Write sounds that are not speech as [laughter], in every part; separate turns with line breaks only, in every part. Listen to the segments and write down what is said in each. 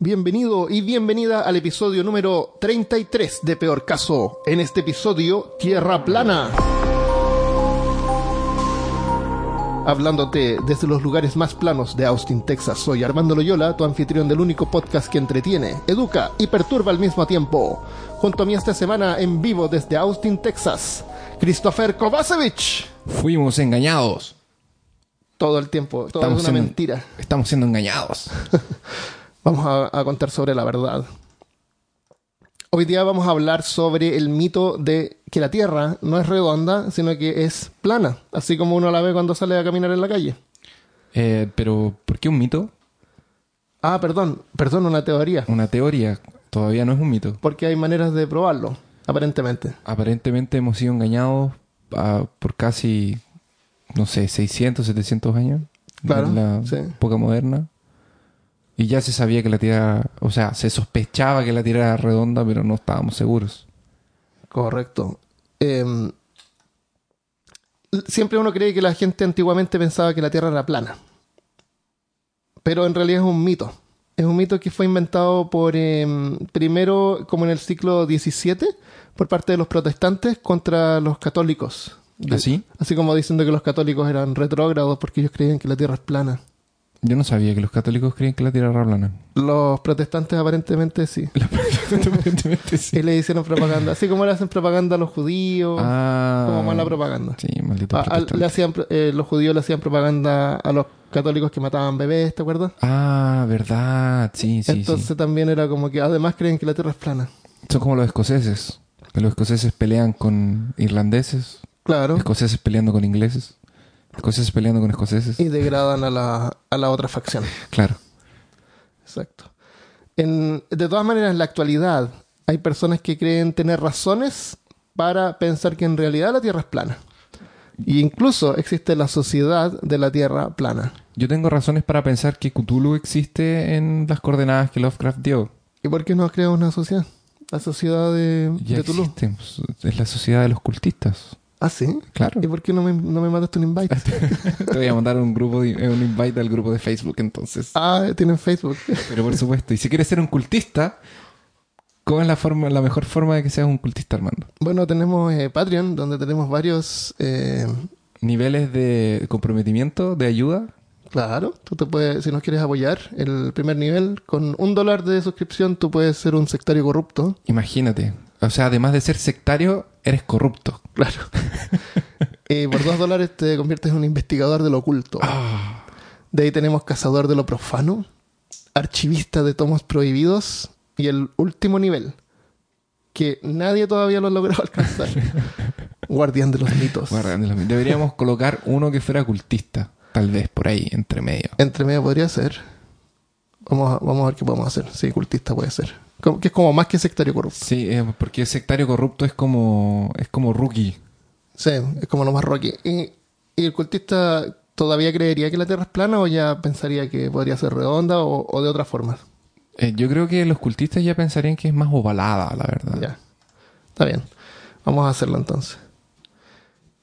Bienvenido y bienvenida al episodio número 33 de Peor Caso. En este episodio, Tierra Plana. Hablándote desde los lugares más planos de Austin, Texas, soy Armando Loyola, tu anfitrión del único podcast que entretiene, educa y perturba al mismo tiempo. Junto a mí esta semana en vivo desde Austin, Texas, Christopher Kovacevic.
Fuimos engañados.
Todo el tiempo, todo es una
siendo-
mentira.
Estamos siendo engañados. [laughs]
Vamos a, a contar sobre la verdad. Hoy día vamos a hablar sobre el mito de que la Tierra no es redonda, sino que es plana, así como uno la ve cuando sale a caminar en la calle.
Eh, pero, ¿por qué un mito?
Ah, perdón, perdón, una teoría,
Una teoría. Todavía no es un mito.
porque hay maneras de probarlo, aparentemente.
Aparentemente hemos sido engañados ah, por casi, no sé, 600, 700 años.
Claro,
En la
sí.
época moderna. Y ya se sabía que la Tierra, o sea, se sospechaba que la Tierra era redonda, pero no estábamos seguros.
Correcto. Em, siempre uno cree que la gente antiguamente pensaba que la Tierra era plana. Pero en realidad es un mito. Es un mito que fue inventado por, em, primero, como en el siglo XVII, por parte de los protestantes contra los católicos.
¿Así?
Así como diciendo que los católicos eran retrógrados porque ellos creían que la Tierra es plana.
Yo no sabía que los católicos creían que la Tierra era plana.
Los protestantes aparentemente sí. [laughs]
Aparentemente sí.
Y le hicieron propaganda. Así como le hacen propaganda a los judíos.
Ah.
Como mala propaganda.
Sí, maldito
A- le hacían, eh, los judíos le hacían propaganda a los católicos que mataban bebés, ¿te acuerdas?
Ah, verdad. Sí, sí,
Entonces
sí.
también era como que además creen que la tierra es plana.
Son como los escoceses. Los escoceses pelean con irlandeses.
Claro.
Escoceses peleando con ingleses. Escoceses peleando con escoceses.
Y degradan a la, a la otra facción.
Claro.
Exacto. En- de todas maneras, en la actualidad hay personas que creen tener razones para pensar que en realidad la tierra es plana. Y incluso existe la sociedad de la tierra plana.
Yo tengo razones para pensar que Cthulhu existe en las coordenadas que Lovecraft dio.
¿Y por qué no crea una sociedad? La sociedad de,
Ya
de Tulu.
existe. Es la sociedad de los cultistas.
Ah, sí.
Claro.
¿Y por qué no me, no me mandaste un invite? [laughs]
Te voy a mandar un grupo de- un invite al grupo de Facebook entonces.
Ah, tienen Facebook. [laughs]
Pero por supuesto. Y si quieres ser un cultista, ¿cómo es la forma, la mejor forma de que seas un cultista, Armando?
Bueno, tenemos eh, Patreon, donde tenemos varios... eh,
Niveles de comprometimiento, de ayuda.
claro, tú te puedes, si nos quieres apoyar, el primer nivel, con un dólar de suscripción, tú puedes ser un sectario corrupto.
Imagínate. O sea, además de ser sectario, eres corrupto.
Claro. [laughs] y por dos dólares te conviertes en un investigador de lo oculto.
Ah.
De ahí tenemos cazador de lo profano, archivista de tomos prohibidos y el último nivel, que nadie todavía lo ha logrado [laughs] alcanzar. Guardián de los mitos.
Guardián de los- Deberíamos colocar uno que fuera cultista. Tal vez por ahí, entre medio.
Entre medio podría ser. Vamos a, vamos a ver qué podemos hacer. Sí, cultista puede ser. Que es como más que sectario corrupto.
Sí, eh, porque sectario corrupto es como es como rookie.
Sí, es como lo más rocky. ¿Y, y el cultista todavía creería que la Tierra es plana o ya pensaría que podría ser redonda o, o de otra forma?
Eh, yo creo que los cultistas ya pensarían que es más ovalada, la verdad.
Ya. Está bien. Vamos a hacerlo entonces.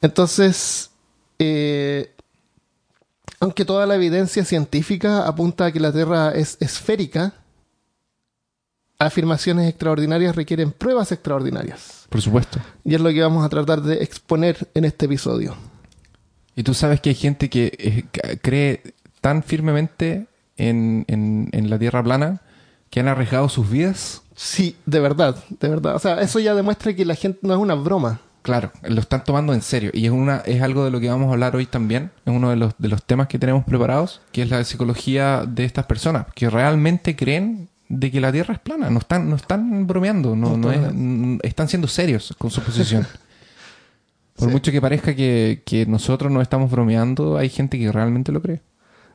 Entonces, eh, aunque toda la evidencia científica apunta a que la Tierra es esférica, afirmaciones extraordinarias requieren pruebas extraordinarias.
Por supuesto.
Y es lo que vamos a tratar de exponer en este episodio.
Y tú sabes que hay gente que eh, cree tan firmemente en, en- en la tierra plana que han arriesgado sus vidas.
Sí, de verdad, de verdad. O sea, eso ya demuestra que la gente no es una broma.
Claro, lo están tomando en serio. Y es una, es algo de lo que vamos a hablar hoy también. Es uno de los, de los temas que tenemos preparados, que es la psicología de estas personas, que realmente creen de que la Tierra es plana. No están, no están bromeando, no,
No
no
están
es- n- están siendo serios con su posición. [laughs] Por
Sí.
mucho que parezca que, que nosotros no estamos bromeando, hay gente que realmente lo cree.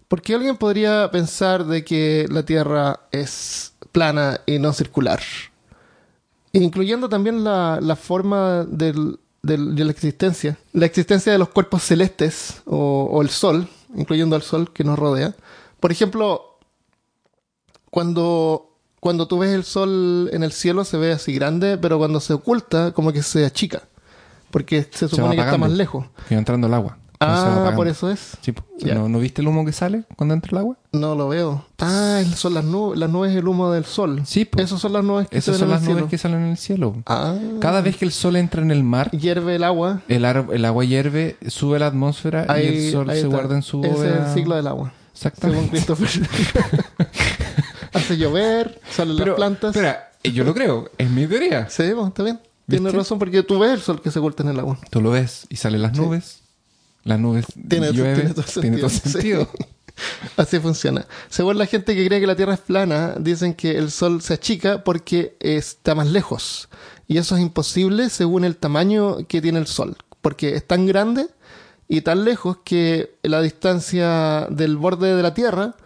¿Por qué alguien podría pensar de que la Tierra es plana y no circular? Incluyendo también la, la forma del- del- de la existencia. La existencia de los cuerpos celestes o, o el Sol, incluyendo al Sol que nos rodea. Por ejemplo, cuando, cuando tú ves el Sol en el cielo se ve así grande, pero cuando se oculta como que se achica. Porque se supone que está más lejos.
Va entrando el agua. se
Ah, por eso es.
Sí.
Ya.
¿No, ¿No viste el humo que sale cuando entra el agua?
No lo veo. Ah, son las nubes, las nubes es el humo del sol.
Sí, po.
Esas son las nubes que
Esas
se
son las nubes
cielo.
que salen en el cielo.
Ah.
Cada vez que el sol entra en el mar,
hierve el agua.
el, ar- el agua hierve, sube la atmósfera y
Ahí,
el sol se guarda en su
Ese es el ciclo del agua. Según
Exactamente.
Christopher. [laughs] Hace llover, salen
Pero,
las plantas.
Espera, eh, yo lo creo, es mi teoría.
Sí, bueno, está bien. Tienes razón porque tú ves el sol que se oculta en el agua.
Tú lo ves y salen las nubes. Las nubes
Tiene-
llueve,
tiene todo
tiene todo
sentido,
sentido. [laughs]
Así funciona. Según la gente que cree que la Tierra es plana, dicen que el Sol se achica porque está más lejos. Y eso es imposible según el tamaño que tiene el Sol. Porque es tan grande y tan lejos que la distancia del borde de la Tierra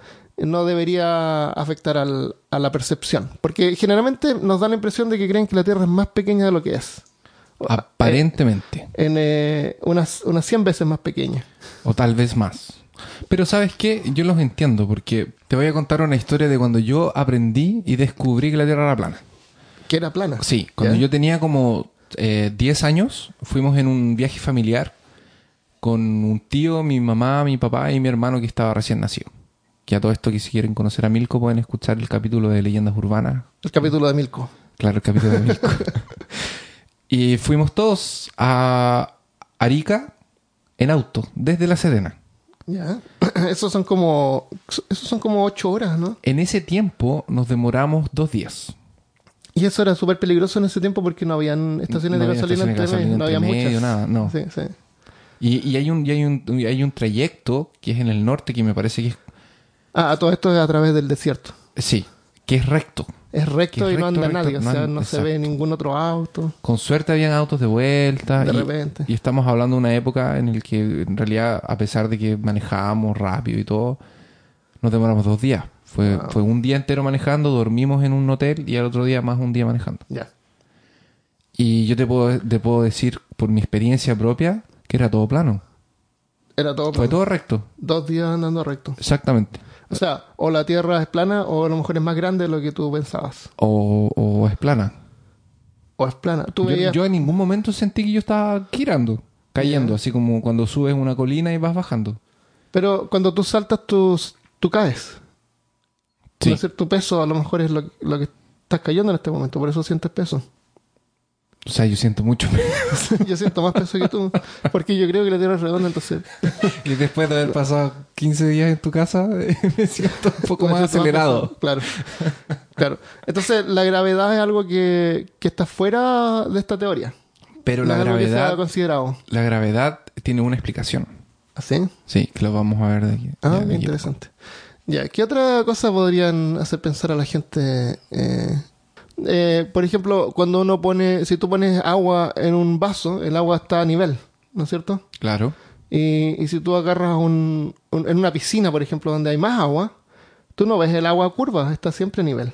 no debería afectar al- a la percepción. Porque generalmente nos da la impresión de que creen que la Tierra es más pequeña de lo que es.
Aparentemente.
En eh, unas, unas 100 veces más pequeña.
O tal vez más. Pero ¿sabes qué? Yo los entiendo porque te voy a contar una historia de cuando yo aprendí y descubrí que la Tierra era plana.
Que era plana.
Sí, cuando
¿Ya?
yo tenía como eh, 10 años, fuimos en un viaje familiar con un tío, mi mamá, mi papá y mi hermano que estaba recién nacido. Que a todo esto que si quieren conocer a Milko pueden escuchar el capítulo de Leyendas Urbanas.
El capítulo de Milko.
Claro, el capítulo de Milko. [laughs] y fuimos todos a Arica en auto, desde La Sedena.
Ya. [clears throat] Esos son como. Esos son como ocho horas, ¿no?
En ese tiempo nos demoramos dos días.
Y eso era súper peligroso en ese tiempo porque no habían estaciones
No
de
había
gasolina entre
gasolina
no había
medio,
muchas.
nada, no.
Sí, sí.
Y, y hay, un, y hay, un, y hay un trayecto que es en el norte que me parece que es
Ah, todo esto es a través del desierto.
Sí, que es recto.
Es recto y no anda
recto,
nadie,
recto,
o sea,
no
no se ve ningún otro auto.
Con suerte habían autos de vuelta.
De
y,
repente.
Y estamos hablando de una época en la que en realidad, a pesar de que manejábamos rápido y todo, nos demoramos dos días. Fue,
Wow.
fue un día entero manejando, dormimos en un hotel y al otro día más un día manejando.
Ya.
Y yo te puedo, te puedo decir por mi experiencia propia que era todo plano.
Era todo
Fue
plano.
todo recto.
Dos días andando recto.
Exactamente.
O sea, o la Tierra es plana o a lo mejor es más grande de lo que tú pensabas.
O, o es plana.
O es plana. Tú
Yo,
veías...
yo en ningún momento sentí que yo estaba girando, cayendo, así como cuando subes una colina y vas bajando.
Pero cuando tú saltas, tú, tú caes.
Sí.
Tu peso a lo mejor es lo, lo que estás cayendo en este momento, por eso sientes peso.
O sea, yo siento mucho. [laughs] [laughs]
yo siento más peso que tú, porque yo creo que la Tierra es redonda, entonces...
y después de haber pasado 15 días en tu casa, [laughs] me siento un poco más acelerado.
Claro. claro. Entonces, la gravedad es algo que, que está fuera de esta teoría.
Pero
No
la gravedad,
considerado.
la gravedad tiene una explicación.
¿Así?
Sí, que lo vamos a ver de aquí.
Ah,
de aquí
interesante. Ya, ¿qué otra cosa podrían hacer pensar a la gente? Eh, eh, por ejemplo, cuando uno pone, si tú pones agua en un vaso, el agua está a nivel, ¿no es cierto?
Claro.
Y, y si tú agarras un, un- en una piscina, por ejemplo, donde hay más agua, tú no ves el agua curva, está siempre a nivel.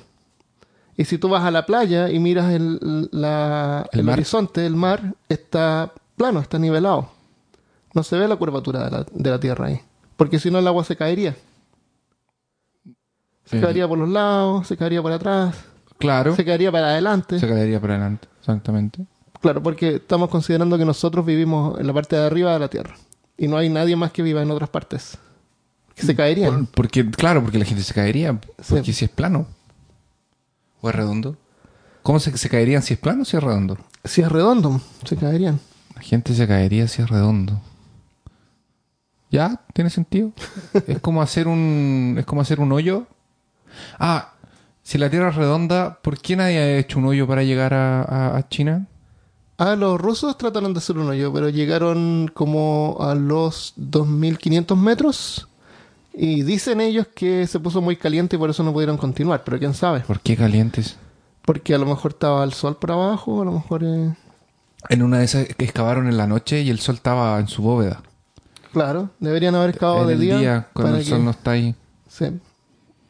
Y si tú vas a la playa y miras el, la-
El
horizonte, el mar está plano, está nivelado. No se ve la curvatura de la, de la tierra ahí. Porque si no, el agua se caería. Se
El-
caería por los lados, se caería por atrás,
Claro.
se caería para adelante.
Se caería para adelante. Exactamente.
Claro, porque estamos considerando que nosotros vivimos en la parte de arriba de la Tierra. Y no hay nadie más que viva en otras partes. Que se caerían.
Por- porque, claro, porque la gente se caería. Porque
Sí.
si es plano. ¿O es redondo? ¿Cómo se, se caerían si es plano o si es redondo?
Si es redondo, se caerían.
La gente se caería si es redondo. ¿Ya? ¿Tiene sentido? [laughs] es como hacer un. Es como hacer un hoyo. Ah, si la Tierra es redonda, ¿por qué nadie ha hecho un hoyo para llegar a, a- a China?
Ah, los rusos trataron de hacer un hoyo, pero llegaron como a los 2500 metros. Y dicen ellos que se puso muy caliente y por eso no pudieron continuar. Pero quién sabe.
¿Por qué calientes?
Porque a lo mejor estaba el sol por abajo, a lo mejor. eh,
En una de esas que excavaron en la noche y el sol estaba en su bóveda.
Claro, deberían haber excavado
en
de
el
día.
día, cuando el
que-
sol no está ahí.
sí.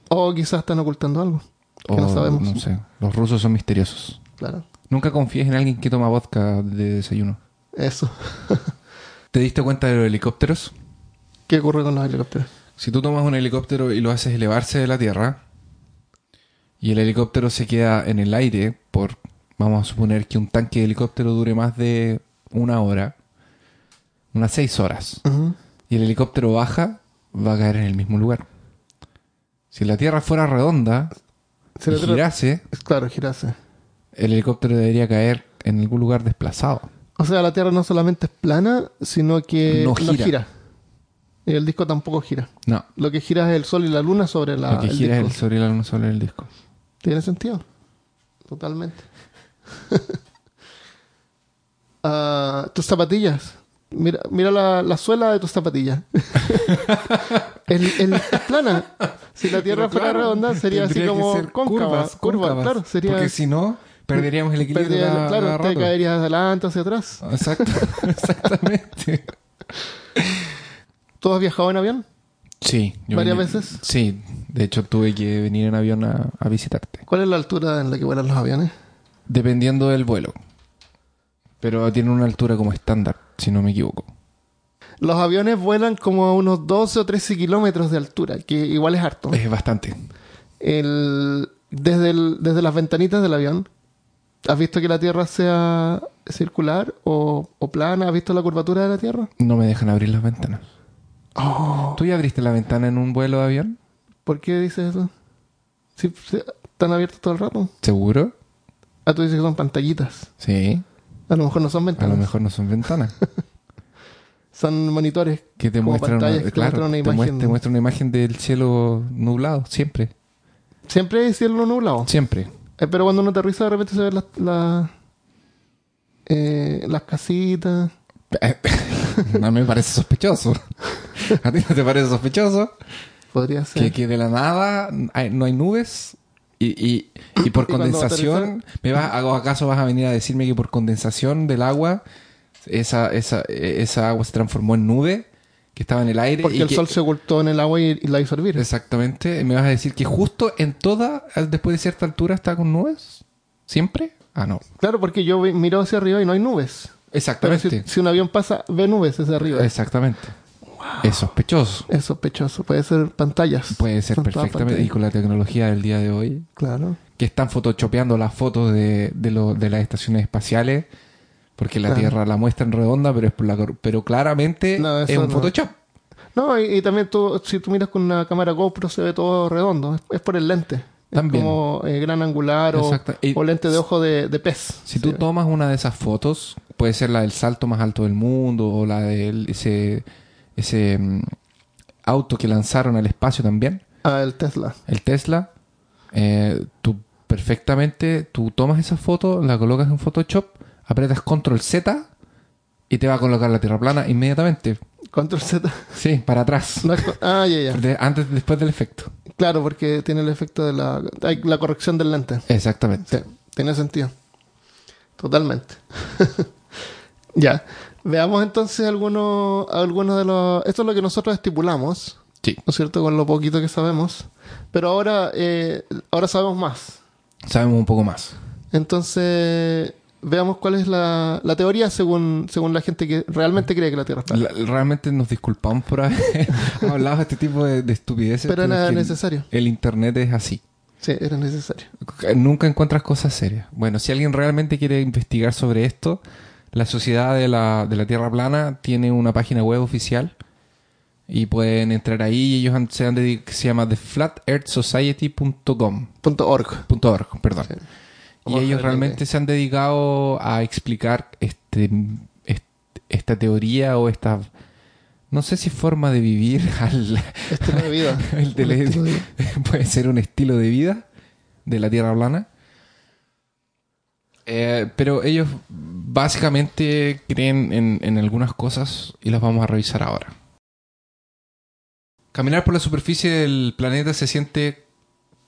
O quizás están ocultando algo. Que
O
no sabemos.
no sé. Los rusos son misteriosos.
Claro.
Nunca confíes en alguien que toma vodka de desayuno.
Eso. [laughs]
¿Te diste cuenta de los helicópteros?
¿Qué ocurre con los helicópteros?
Si tú tomas un helicóptero y lo haces elevarse de la tierra y el helicóptero se queda en el aire por, vamos a suponer que un tanque de helicóptero dure más de una hora, unas 6 horas, y el helicóptero baja, va a caer en el mismo lugar. Si la Tierra fuera redonda Y
Tierra-
girase,
Claro, girase.
el helicóptero debería caer en algún lugar desplazado.
O sea, la Tierra no solamente es plana, sino que
No gira.
Y el disco tampoco gira.
No,
Lo que gira es el Sol y la Luna sobre la,
lo que
el
gira es
disco.
el sobre la luna sobre el disco.
¿Tiene sentido? Totalmente. [laughs] Ah, tus zapatillas. Mira, mira la, la suela de tus zapatillas. [laughs] [laughs] el, el- es plana. Si la Tierra fuera
claro,
redonda, sería así como cóncava.
curvas,
claro. Sería,
Porque si no, perderíamos el equilibrio.
perdería-
cada-
claro, te
rato.
caerías adelante hacia atrás.
Exacto, [laughs] exactamente.
¿Tú has viajado en avión?
Sí. yo
¿Varias
vine-
veces?
Sí. De hecho, tuve que venir en avión a, a visitarte.
¿Cuál es la altura en la que vuelan los aviones?
Dependiendo del vuelo. Pero tiene una altura como estándar, si no me equivoco.
Los aviones vuelan como a unos 12 o 13 kilómetros de altura, que igual es harto.
Es bastante.
el, desde, el- desde las ventanitas del avión, ¿has visto que la Tierra sea circular o, o plana? ¿Has visto la curvatura de la Tierra?
No me dejan abrir las ventanas.
Oh.
¿Tú ya abriste la ventana en un vuelo de avión?
¿Por qué dices eso? Sí, sí, ¿Están abiertos todo el rato?
¿Seguro?
Ah, tú dices que son pantallitas.
Sí.
A lo mejor no son
A
ventanas.
lo mejor no son ventanas. [laughs]
Son monitores.
Que te muestran una,
que
claro, te
imagen.
te muestra una imagen del cielo nublado, siempre.
Siempre hay cielo nublado.
Siempre.
Eh, pero cuando uno aterriza de repente se ven las, las, eh, las casitas. [laughs]
no me parece sospechoso. ¿A ti no te parece sospechoso?
Podría ser.
Que, que de la nada hay- no hay nubes y, y, y por
Y
condensación, ¿me vas, ¿o acaso vas a venir a decirme que por condensación del agua esa, esa, esa agua se transformó en nube que estaba en el aire?
Porque
y
el
que-
sol se ocultó en el agua y, y la hizo hervir.
Exactamente. ¿Me vas a decir que justo en toda, después de cierta altura, está con nubes? ¿Siempre? Ah, no.
Claro, porque yo miro hacia arriba y no hay nubes. Pero
Exactamente.
si, si un avión pasa, ve nubes hacia arriba.
Exactamente. Es sospechoso.
Es sospechoso. Puede ser pantallas.
Puede ser
Son
perfectamente. Y con la tecnología del día de hoy,
Claro.
que están photoshopeando las fotos de, de, lo- de las estaciones espaciales, porque la
Claro.
Tierra la muestran redonda, pero es por la, pero claramente
No,
es un
no.
Photoshop.
No, y, y también tú, si tú miras con una cámara GoPro se ve todo redondo. Es, es por el lente. Es
También.
como eh, gran angular o,
Exacto. Y-
o lente de ojo de, de pez.
Si tú tomas una de esas fotos, puede ser la del salto más alto del mundo o la de ese, ese mm, auto que lanzaron al espacio también,
Ah, el Tesla.
el Tesla, eh, tú perfectamente, tú tomas esa foto, la colocas en Photoshop, apretas Control Z y te va a colocar la tierra plana inmediatamente.
Control Z.
Sí, para atrás.
No ah, ya, ya.
De- antes, después del efecto.
Claro, porque tiene el efecto de la, hay la corrección del lente.
Exactamente.
Sí, tiene sentido. Totalmente. [laughs] ya. Veamos entonces algunos, algunos de los... Esto es lo que nosotros estipulamos,
Sí.
¿no es cierto? Con lo poquito que sabemos. Pero ahora, eh, ahora sabemos más.
Sabemos un poco más.
Entonces, veamos cuál es la, la teoría según, según la gente que realmente cree que la Tierra es plana.
La- realmente nos disculpamos por haber [laughs] hablado de este tipo de, de estupideces.
Pero era necesario.
El internet es así.
Sí, era necesario.
Nunca encuentras cosas serias. Bueno, si alguien realmente quiere investigar sobre esto, la Sociedad de la, de la Tierra Plana tiene una página web oficial y pueden entrar ahí y ellos han- se, han dedi- se llama theflatearthsociety.com
org.
.org, perdón.
Sí.
Y ellos realmente se han dedicado a explicar este, est- esta teoría o esta, no sé si forma de vivir, [laughs] al,
Estilo de vida. [laughs]
el de
de vida. [laughs]
puede ser un estilo de vida de la Tierra plana. Eh, pero ellos básicamente creen en, en algunas cosas y las vamos a revisar ahora. Caminar por la superficie del planeta se siente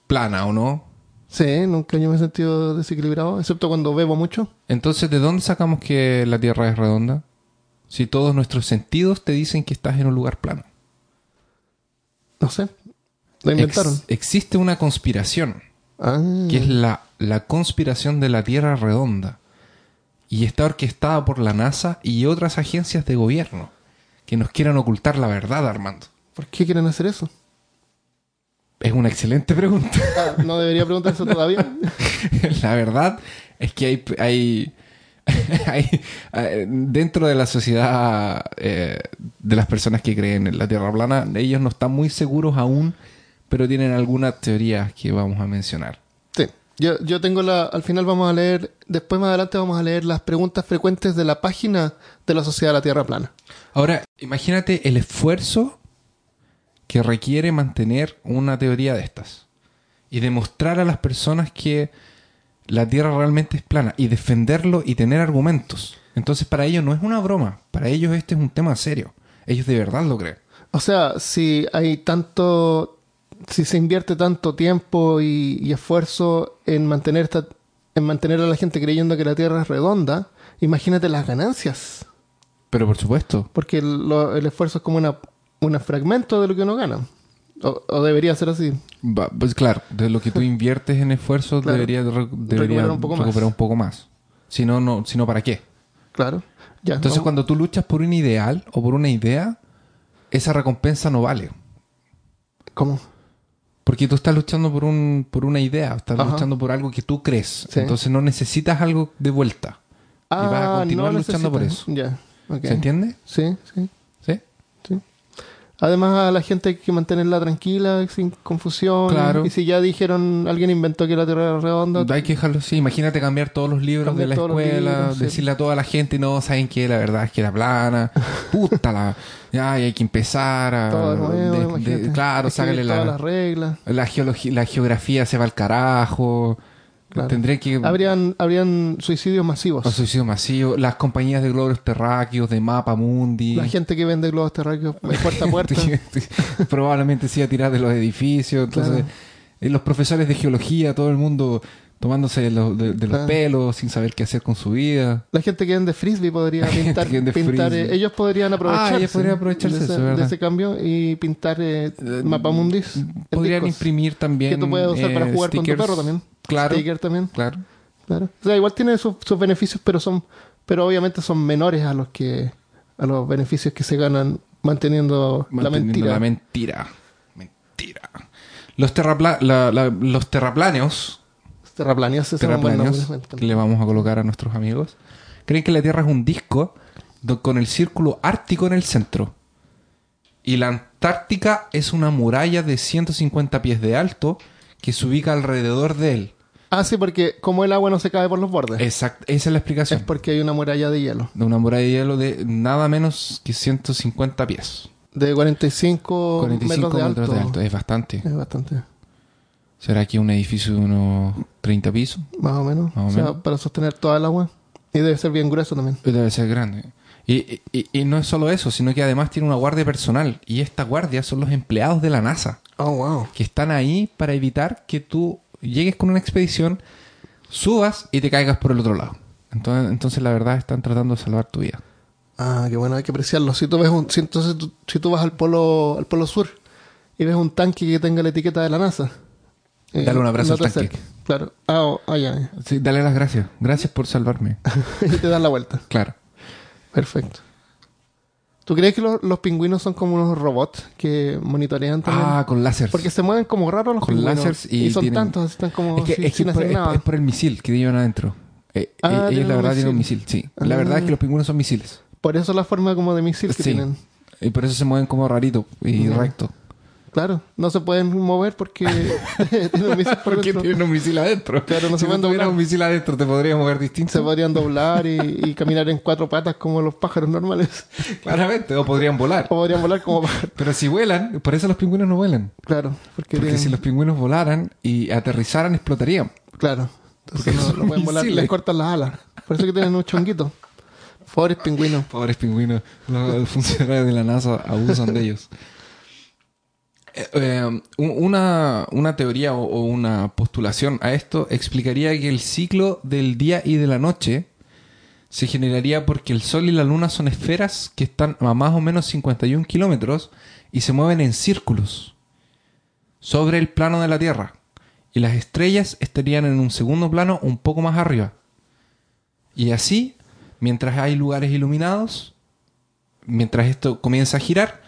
plana, ¿o no?
Sí, nunca yo me he sentido desequilibrado, excepto cuando bebo mucho.
Entonces, ¿de dónde sacamos que la Tierra es redonda? Si todos nuestros sentidos te dicen que estás en un lugar plano.
No sé. Lo inventaron.
Ex- existe una conspiración,
ah,
que es la, la conspiración de la Tierra redonda. Y está orquestada por la NASA y otras agencias de gobierno que nos quieran ocultar la verdad, Armando.
¿Por qué quieren hacer eso?
Es una excelente pregunta. [laughs]
Ah, no debería preguntarse todavía. [laughs]
la verdad es que hay, hay, [laughs] Hay- eh, dentro de la sociedad eh, de las personas que creen en la Tierra plana, ellos no están muy seguros aún, pero tienen algunas teorías que vamos a mencionar.
Sí. Yo, yo tengo la. Al final vamos a leer. Después más adelante vamos a leer las preguntas frecuentes de la página de la Sociedad de la Tierra Plana.
Ahora, imagínate el esfuerzo que requiere mantener una teoría de estas y demostrar a las personas que la Tierra realmente es plana y defenderlo y tener argumentos. Entonces, para ellos no es una broma, para ellos este es un tema serio. Ellos de verdad lo creen.
O sea, si hay tanto. Si se invierte tanto tiempo y, y esfuerzo en mantener esta, en mantener a la gente creyendo que la Tierra es redonda, imagínate las ganancias.
Pero por supuesto,
Porque el, lo- el esfuerzo es como una, un fragmento de lo que uno gana. O, o debería ser así.
Pues claro, de lo que tú [laughs] inviertes en esfuerzo
Claro.
debería, de re- debería
Recuperar un poco más.
recuperar un poco más. Si no, no, si no, ¿para qué?
Claro. Ya,
Entonces, cuando tú luchas por un ideal o por una idea, esa recompensa no vale.
¿Cómo?
Porque tú estás luchando por un por una idea, estás
Ajá.
luchando por algo que tú crees.
Sí.
Entonces no necesitas algo de vuelta. y vas a continuar
Ah, no
luchando por eso.
Ya.
¿Se entiende?
¿Sí? sí. Además, a la gente hay que mantenerla tranquila, sin confusión.
Claro.
Y si ya dijeron, alguien inventó que la Tierra era redonda,
Hay que dejarlo así. Imagínate cambiar todos los libros de la escuela,
libros, sí.
decirle a toda la gente, no, saben que la verdad es que era plana. [laughs] Puta la. Ya, y hay que empezar a.
todo nuevo,
de- claro, sácale la,
las reglas.
la, geologi- la geografía se va al carajo.
Claro.
Tendría que.
Habrían, habrían suicidios masivos.
Los suicidios masivos, las compañías de globos terráqueos, de mapa mundi.
La gente que vende globos terráqueos de puerta a [laughs] puerta.
Probablemente iba a tirar de los edificios. Entonces,
Claro.
eh, los profesores de geología, todo el mundo tomándose de los, de- de los
Claro.
pelos sin saber qué hacer con su vida.
La gente que vende frisbee podría pintar. eh, ellos podrían aprovecharse.
Ah, ellos podrían aprovecharse
de
eso,
ese,
¿verdad?
de ese cambio y pintar eh,
Eh,
mapamundis.
Podrían imprimir también.
Que tú puedes usar para
eh,
jugar con tu perro también.
Claro.
Sticker también.
Claro.
Claro. O sea, igual tiene sus, sus beneficios, pero son, pero obviamente son menores a los que, a los beneficios que se ganan manteniendo, la mentira.
La mentira. Mentira. Los, terrapla- la- la- los terraplaneos
Terraplaneos, es un buen
que le vamos a colocar a nuestros amigos creen que la Tierra es un disco con el círculo ártico en el centro y la Antártica es una muralla de 150 pies de alto que se ubica alrededor de él.
Ah, sí, porque como el agua no se cae por los bordes,
Exacto, esa es la
es
explicación.
porque hay una muralla de hielo.
De una muralla de hielo de nada menos que 150 pies.
De 45,
45
metros de alto.
metros de alto. Es bastante.
Es bastante,
¿Será que un edificio de unos 30 pisos?
más o menos.
Más o
o sea,
menos.
para sostener toda el agua. Y debe ser bien grueso también.
Debe ser grande. Y, y- y no es solo eso, sino que además tiene una guardia personal. Y esta guardia son los empleados de la NASA,
Oh, wow.
que están ahí para evitar que tú llegues con una expedición, subas y te caigas por el otro lado. Entonces, entonces la verdad están tratando de salvar tu vida.
Ah, qué bueno, hay que apreciarlo. Si tú ves un, si entonces tú, si tú vas al polo, al polo sur y ves un tanque que tenga la etiqueta de la NASA, eh,
Dale un abrazo
no
al tanque.
Claro. Ah, oh, ah, ya, ya.
Sí, dale las gracias. Gracias por salvarme. [laughs]
y te das la vuelta.
Claro.
Perfecto. ¿Tú crees que los, los pingüinos son como unos robots que monitorean también?
Ah, con láser.
Porque se mueven como raros los
Con
pingüinos.
láseres y
son
tienen-
tantos, están como
es que,
si-
es, que
sin
es por,
hacer
es-
nada.
es por el misil que llevan adentro. Eh,
Ah,
eh, ellos
tienen
la verdad tienen un
misil.
sí. La
Ah.
verdad es que los pingüinos son misiles.
Por eso la forma como de misil que
Sí.
tienen.
Y por eso se mueven como rarito y recto.
Claro, no se pueden mover porque [laughs] [laughs] tienen un misil por
Porque
dentro.
tienen un misil adentro.
Claro, no
si
se
no
pueden
tuvieras
doblar.
un misil adentro, te podrías mover distinto.
Se podrían doblar y, y caminar en cuatro patas como los pájaros normales. [laughs]
Claramente, o podrían volar.
O podrían volar como pájaros.
Pero si vuelan, por eso los pingüinos no vuelan.
Claro, porque,
Porque
tienen-
si los pingüinos volaran y aterrizaran, explotarían.
Claro. Entonces no,
son
no pueden volar, les cortan las alas. Por eso que tienen un chonguito. Pobres pingüinos.
Pobres pingüinos. Los funcionarios de la NASA abusan de ellos. Eh, eh, un- una, una teoría o una postulación a esto explicaría que el ciclo del día y de la noche se generaría porque el Sol y la Luna son esferas que están a más o menos 51 kilómetros y se mueven en círculos sobre el plano de la Tierra. Y las estrellas estarían en un segundo plano un poco más arriba. Y así, mientras hay lugares iluminados, mientras esto comienza a girar,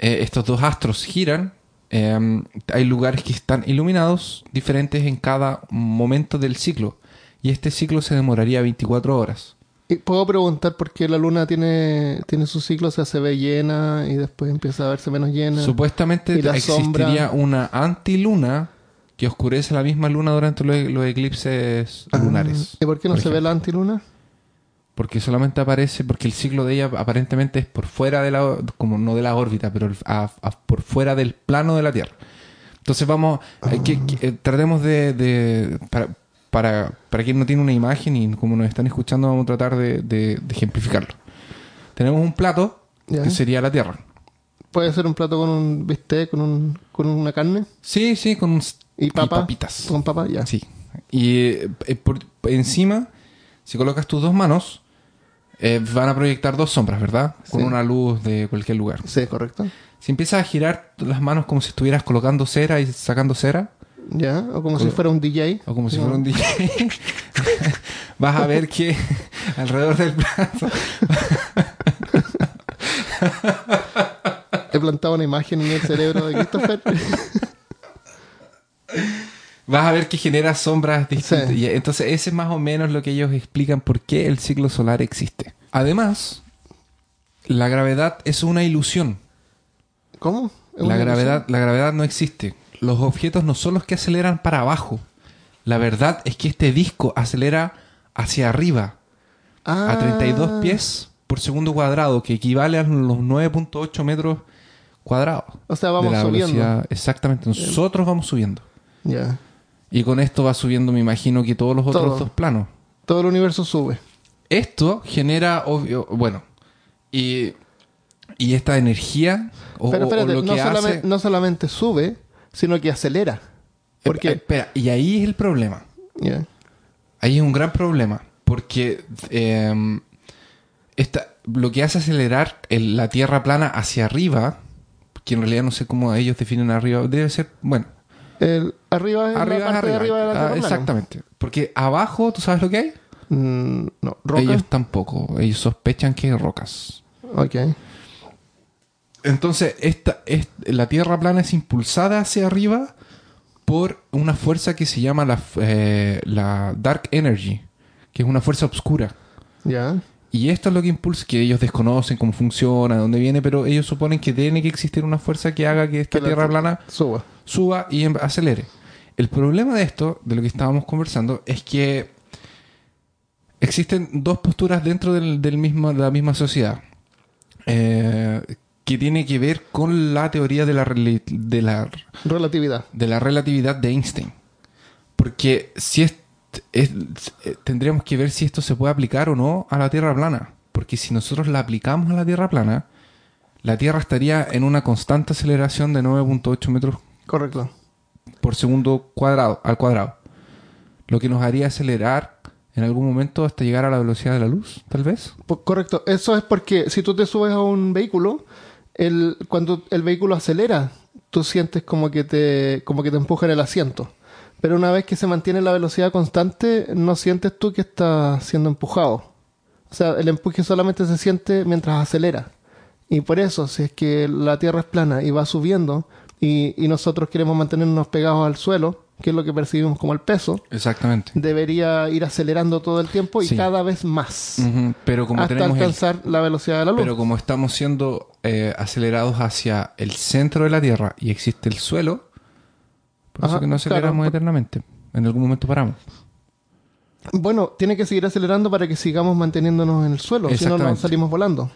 eh, estos dos astros giran, eh, hay lugares que están iluminados diferentes en cada momento del ciclo. Y este ciclo se demoraría 24 horas.
Y puedo preguntar por qué la luna tiene, tiene su ciclo, o sea, se ve llena y después empieza a verse menos llena.
Supuestamente
Y la
existiría
sombra.
una antiluna que oscurece la misma luna durante los, los eclipses
Ah,
lunares.
¿Y por qué no
por
se ve la antiluna?
Porque solamente aparece, porque el ciclo de ella aparentemente es por fuera de la, como no de la órbita, pero a- a- por fuera del plano de la Tierra. Entonces vamos, eh, que- que, eh, tratemos de, de- para, para, para quien no tiene una imagen y como nos están escuchando, vamos a tratar de, de- de ejemplificarlo. Tenemos un plato
Ya.
que sería la Tierra.
Puede ser un plato con un bistec, con, un, con una carne
Sí, sí, con un-
y papa.
papitas.
Con papa, ya.
Sí. Y eh, por, encima, si colocas tus dos manos, eh, van a proyectar dos sombras, ¿verdad? Con
Sí.
una luz de cualquier lugar.
Sí, correcto.
Si empiezas a girar las manos como si estuvieras colocando cera y sacando cera,
Ya, o como si fuera un DJ.
o como si fuera un DJ, [laughs] vas a ver que [laughs] alrededor del plato
He plantado una imagen en el cerebro de Christopher. [laughs]
vas a ver que genera sombras distintas.
Sí.
Entonces ese es más o menos lo que ellos explican por qué el ciclo solar existe. Además, la gravedad es una ilusión.
¿Cómo? ¿Es
La gravedad, la gravedad no existe. Los objetos no son los que aceleran para abajo. La verdad es que este disco acelera hacia arriba
ilusión?
a
Ah,
32 pies por segundo cuadrado, que equivale a los 9.8 metros cuadrados.
O sea, vamos
de la
subiendo.
velocidad. Exactamente, nosotros vamos subiendo.
Ya.
Y con esto va subiendo, me imagino, que todos los otros
Todo.
dos planos.
Todo el universo sube.
Esto genera, obvio, bueno, y, y esta energía, o,
Pero
o
espérate,
lo
no,
que
solamente,
hace...
no solamente sube, sino que acelera.
Eh,
Porque,
Espera, y ahí es el problema. Ahí es un gran problema. Porque eh, esta, lo que hace acelerar el- la Tierra plana hacia arriba, que en realidad no sé cómo ellos definen arriba, debe ser, bueno,
El, arriba es
arriba
la de
arriba.
arriba de la
Ah,
Tierra
exactamente. Porque abajo, ¿tú sabes lo que hay?
Mm, no, roca.
Ellos tampoco. Ellos sospechan que hay rocas.
Ok.
Entonces, esta, es- la Tierra plana es impulsada hacia arriba por una fuerza que se llama la, eh, la Dark Energy, que es una fuerza oscura.
Ya.
Y esto es lo que impulsa, que ellos desconocen cómo funciona, de dónde viene, pero ellos suponen que tiene que existir una fuerza que haga que esta
Que
Tierra plana
Suba.
suba y em- acelere. El problema de esto, de lo que estábamos conversando, es que existen dos posturas dentro del, del mismo, de la misma sociedad. Eh, que tiene que ver con la teoría de la, de la
Relatividad.
de la relatividad de Einstein. Porque si es, es- eh, tendríamos que ver si esto se puede aplicar o no a la Tierra plana. Porque si nosotros la aplicamos a la Tierra plana, la Tierra estaría en una constante aceleración de 9.8 metros
Correcto.
por segundo cuadrado, al cuadrado. Lo que nos haría acelerar en algún momento hasta llegar a la velocidad de la luz, tal vez.
Correcto. Eso es porque si tú te subes a un vehículo, el, cuando el vehículo acelera, tú sientes como que te, como que te empuja en el asiento. Pero una vez que se mantiene la velocidad constante, no sientes tú que estás siendo empujado. O sea, el empuje solamente se siente mientras acelera. Y por eso, si es que la Tierra es plana y va subiendo, y, y nosotros queremos mantenernos pegados al suelo, que es lo que percibimos como el peso,
Exactamente.
debería ir acelerando todo el tiempo y
Sí.
cada vez más.
Pero como
hasta
tenemos el
alcanzar la velocidad de la luz.
Pero como estamos siendo eh, acelerados hacia el centro de la Tierra y existe el suelo, por eso
Ajá,
que no aceleramos
claro.
eternamente. En algún momento paramos.
Bueno, tiene que seguir acelerando para que sigamos manteniéndonos en el suelo, si no, no
Exactamente.
salimos volando.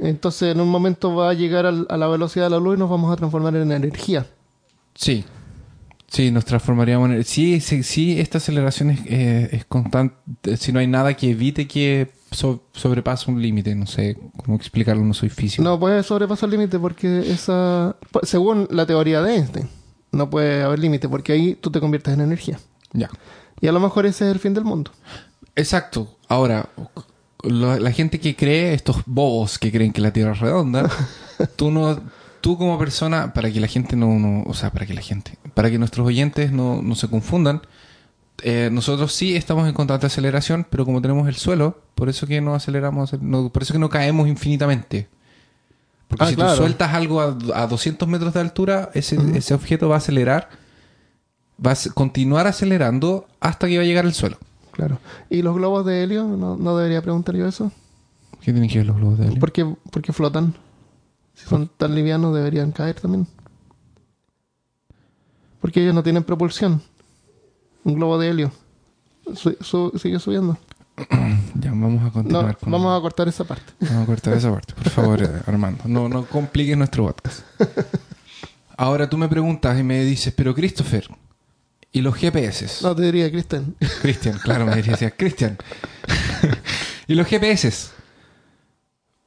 Entonces, en un momento va a llegar al- a la velocidad de la luz y nos vamos a transformar en energía.
Sí. Sí, nos transformaríamos en... Sí, sí, sí esta aceleración es, eh, es constante. Si no hay nada que evite que so- sobrepase un límite. No sé cómo explicarlo, no soy físico.
No puede sobrepasar el límite porque esa. Según la teoría de Einstein, no puede haber límite porque ahí tú te conviertes en energía.
Ya.
Y a lo mejor ese es el fin del mundo.
Exacto. Ahora, la gente que cree, estos bobos que creen que la Tierra es redonda, [laughs] tú no, tú como persona, para que la gente no, no- o sea, para que la gente, para que nuestros oyentes no, no se confundan, eh, nosotros sí estamos en constante aceleración, pero como tenemos el suelo, por eso que no aceleramos, no- por eso que no caemos infinitamente. Porque
Ah,
si
claro.
tú sueltas algo a, a 200 metros de altura, ese, ese objeto va a acelerar, va a continuar acelerando hasta que va a llegar al suelo.
Claro. ¿Y los globos de helio? ¿No, no debería preguntar yo eso?
¿Qué tienen que ver los globos de helio?
¿Por qué, por qué flotan? Si son tan livianos, deberían caer también. Porque ellos no tienen propulsión. Un globo de helio. Su- su- sigue subiendo. [clears throat]
Ya, vamos a
No,
continuar. con-
vamos a cortar esa parte.
Vamos a cortar esa parte, por favor, eh, Armando. No, no compliques nuestro podcast. Ahora tú me preguntas y me dices, pero Christopher, ¿y los GPS?
No, te diría, Cristian.
Cristian, claro, me decías, Cristian. [laughs] ¿Y los GPS?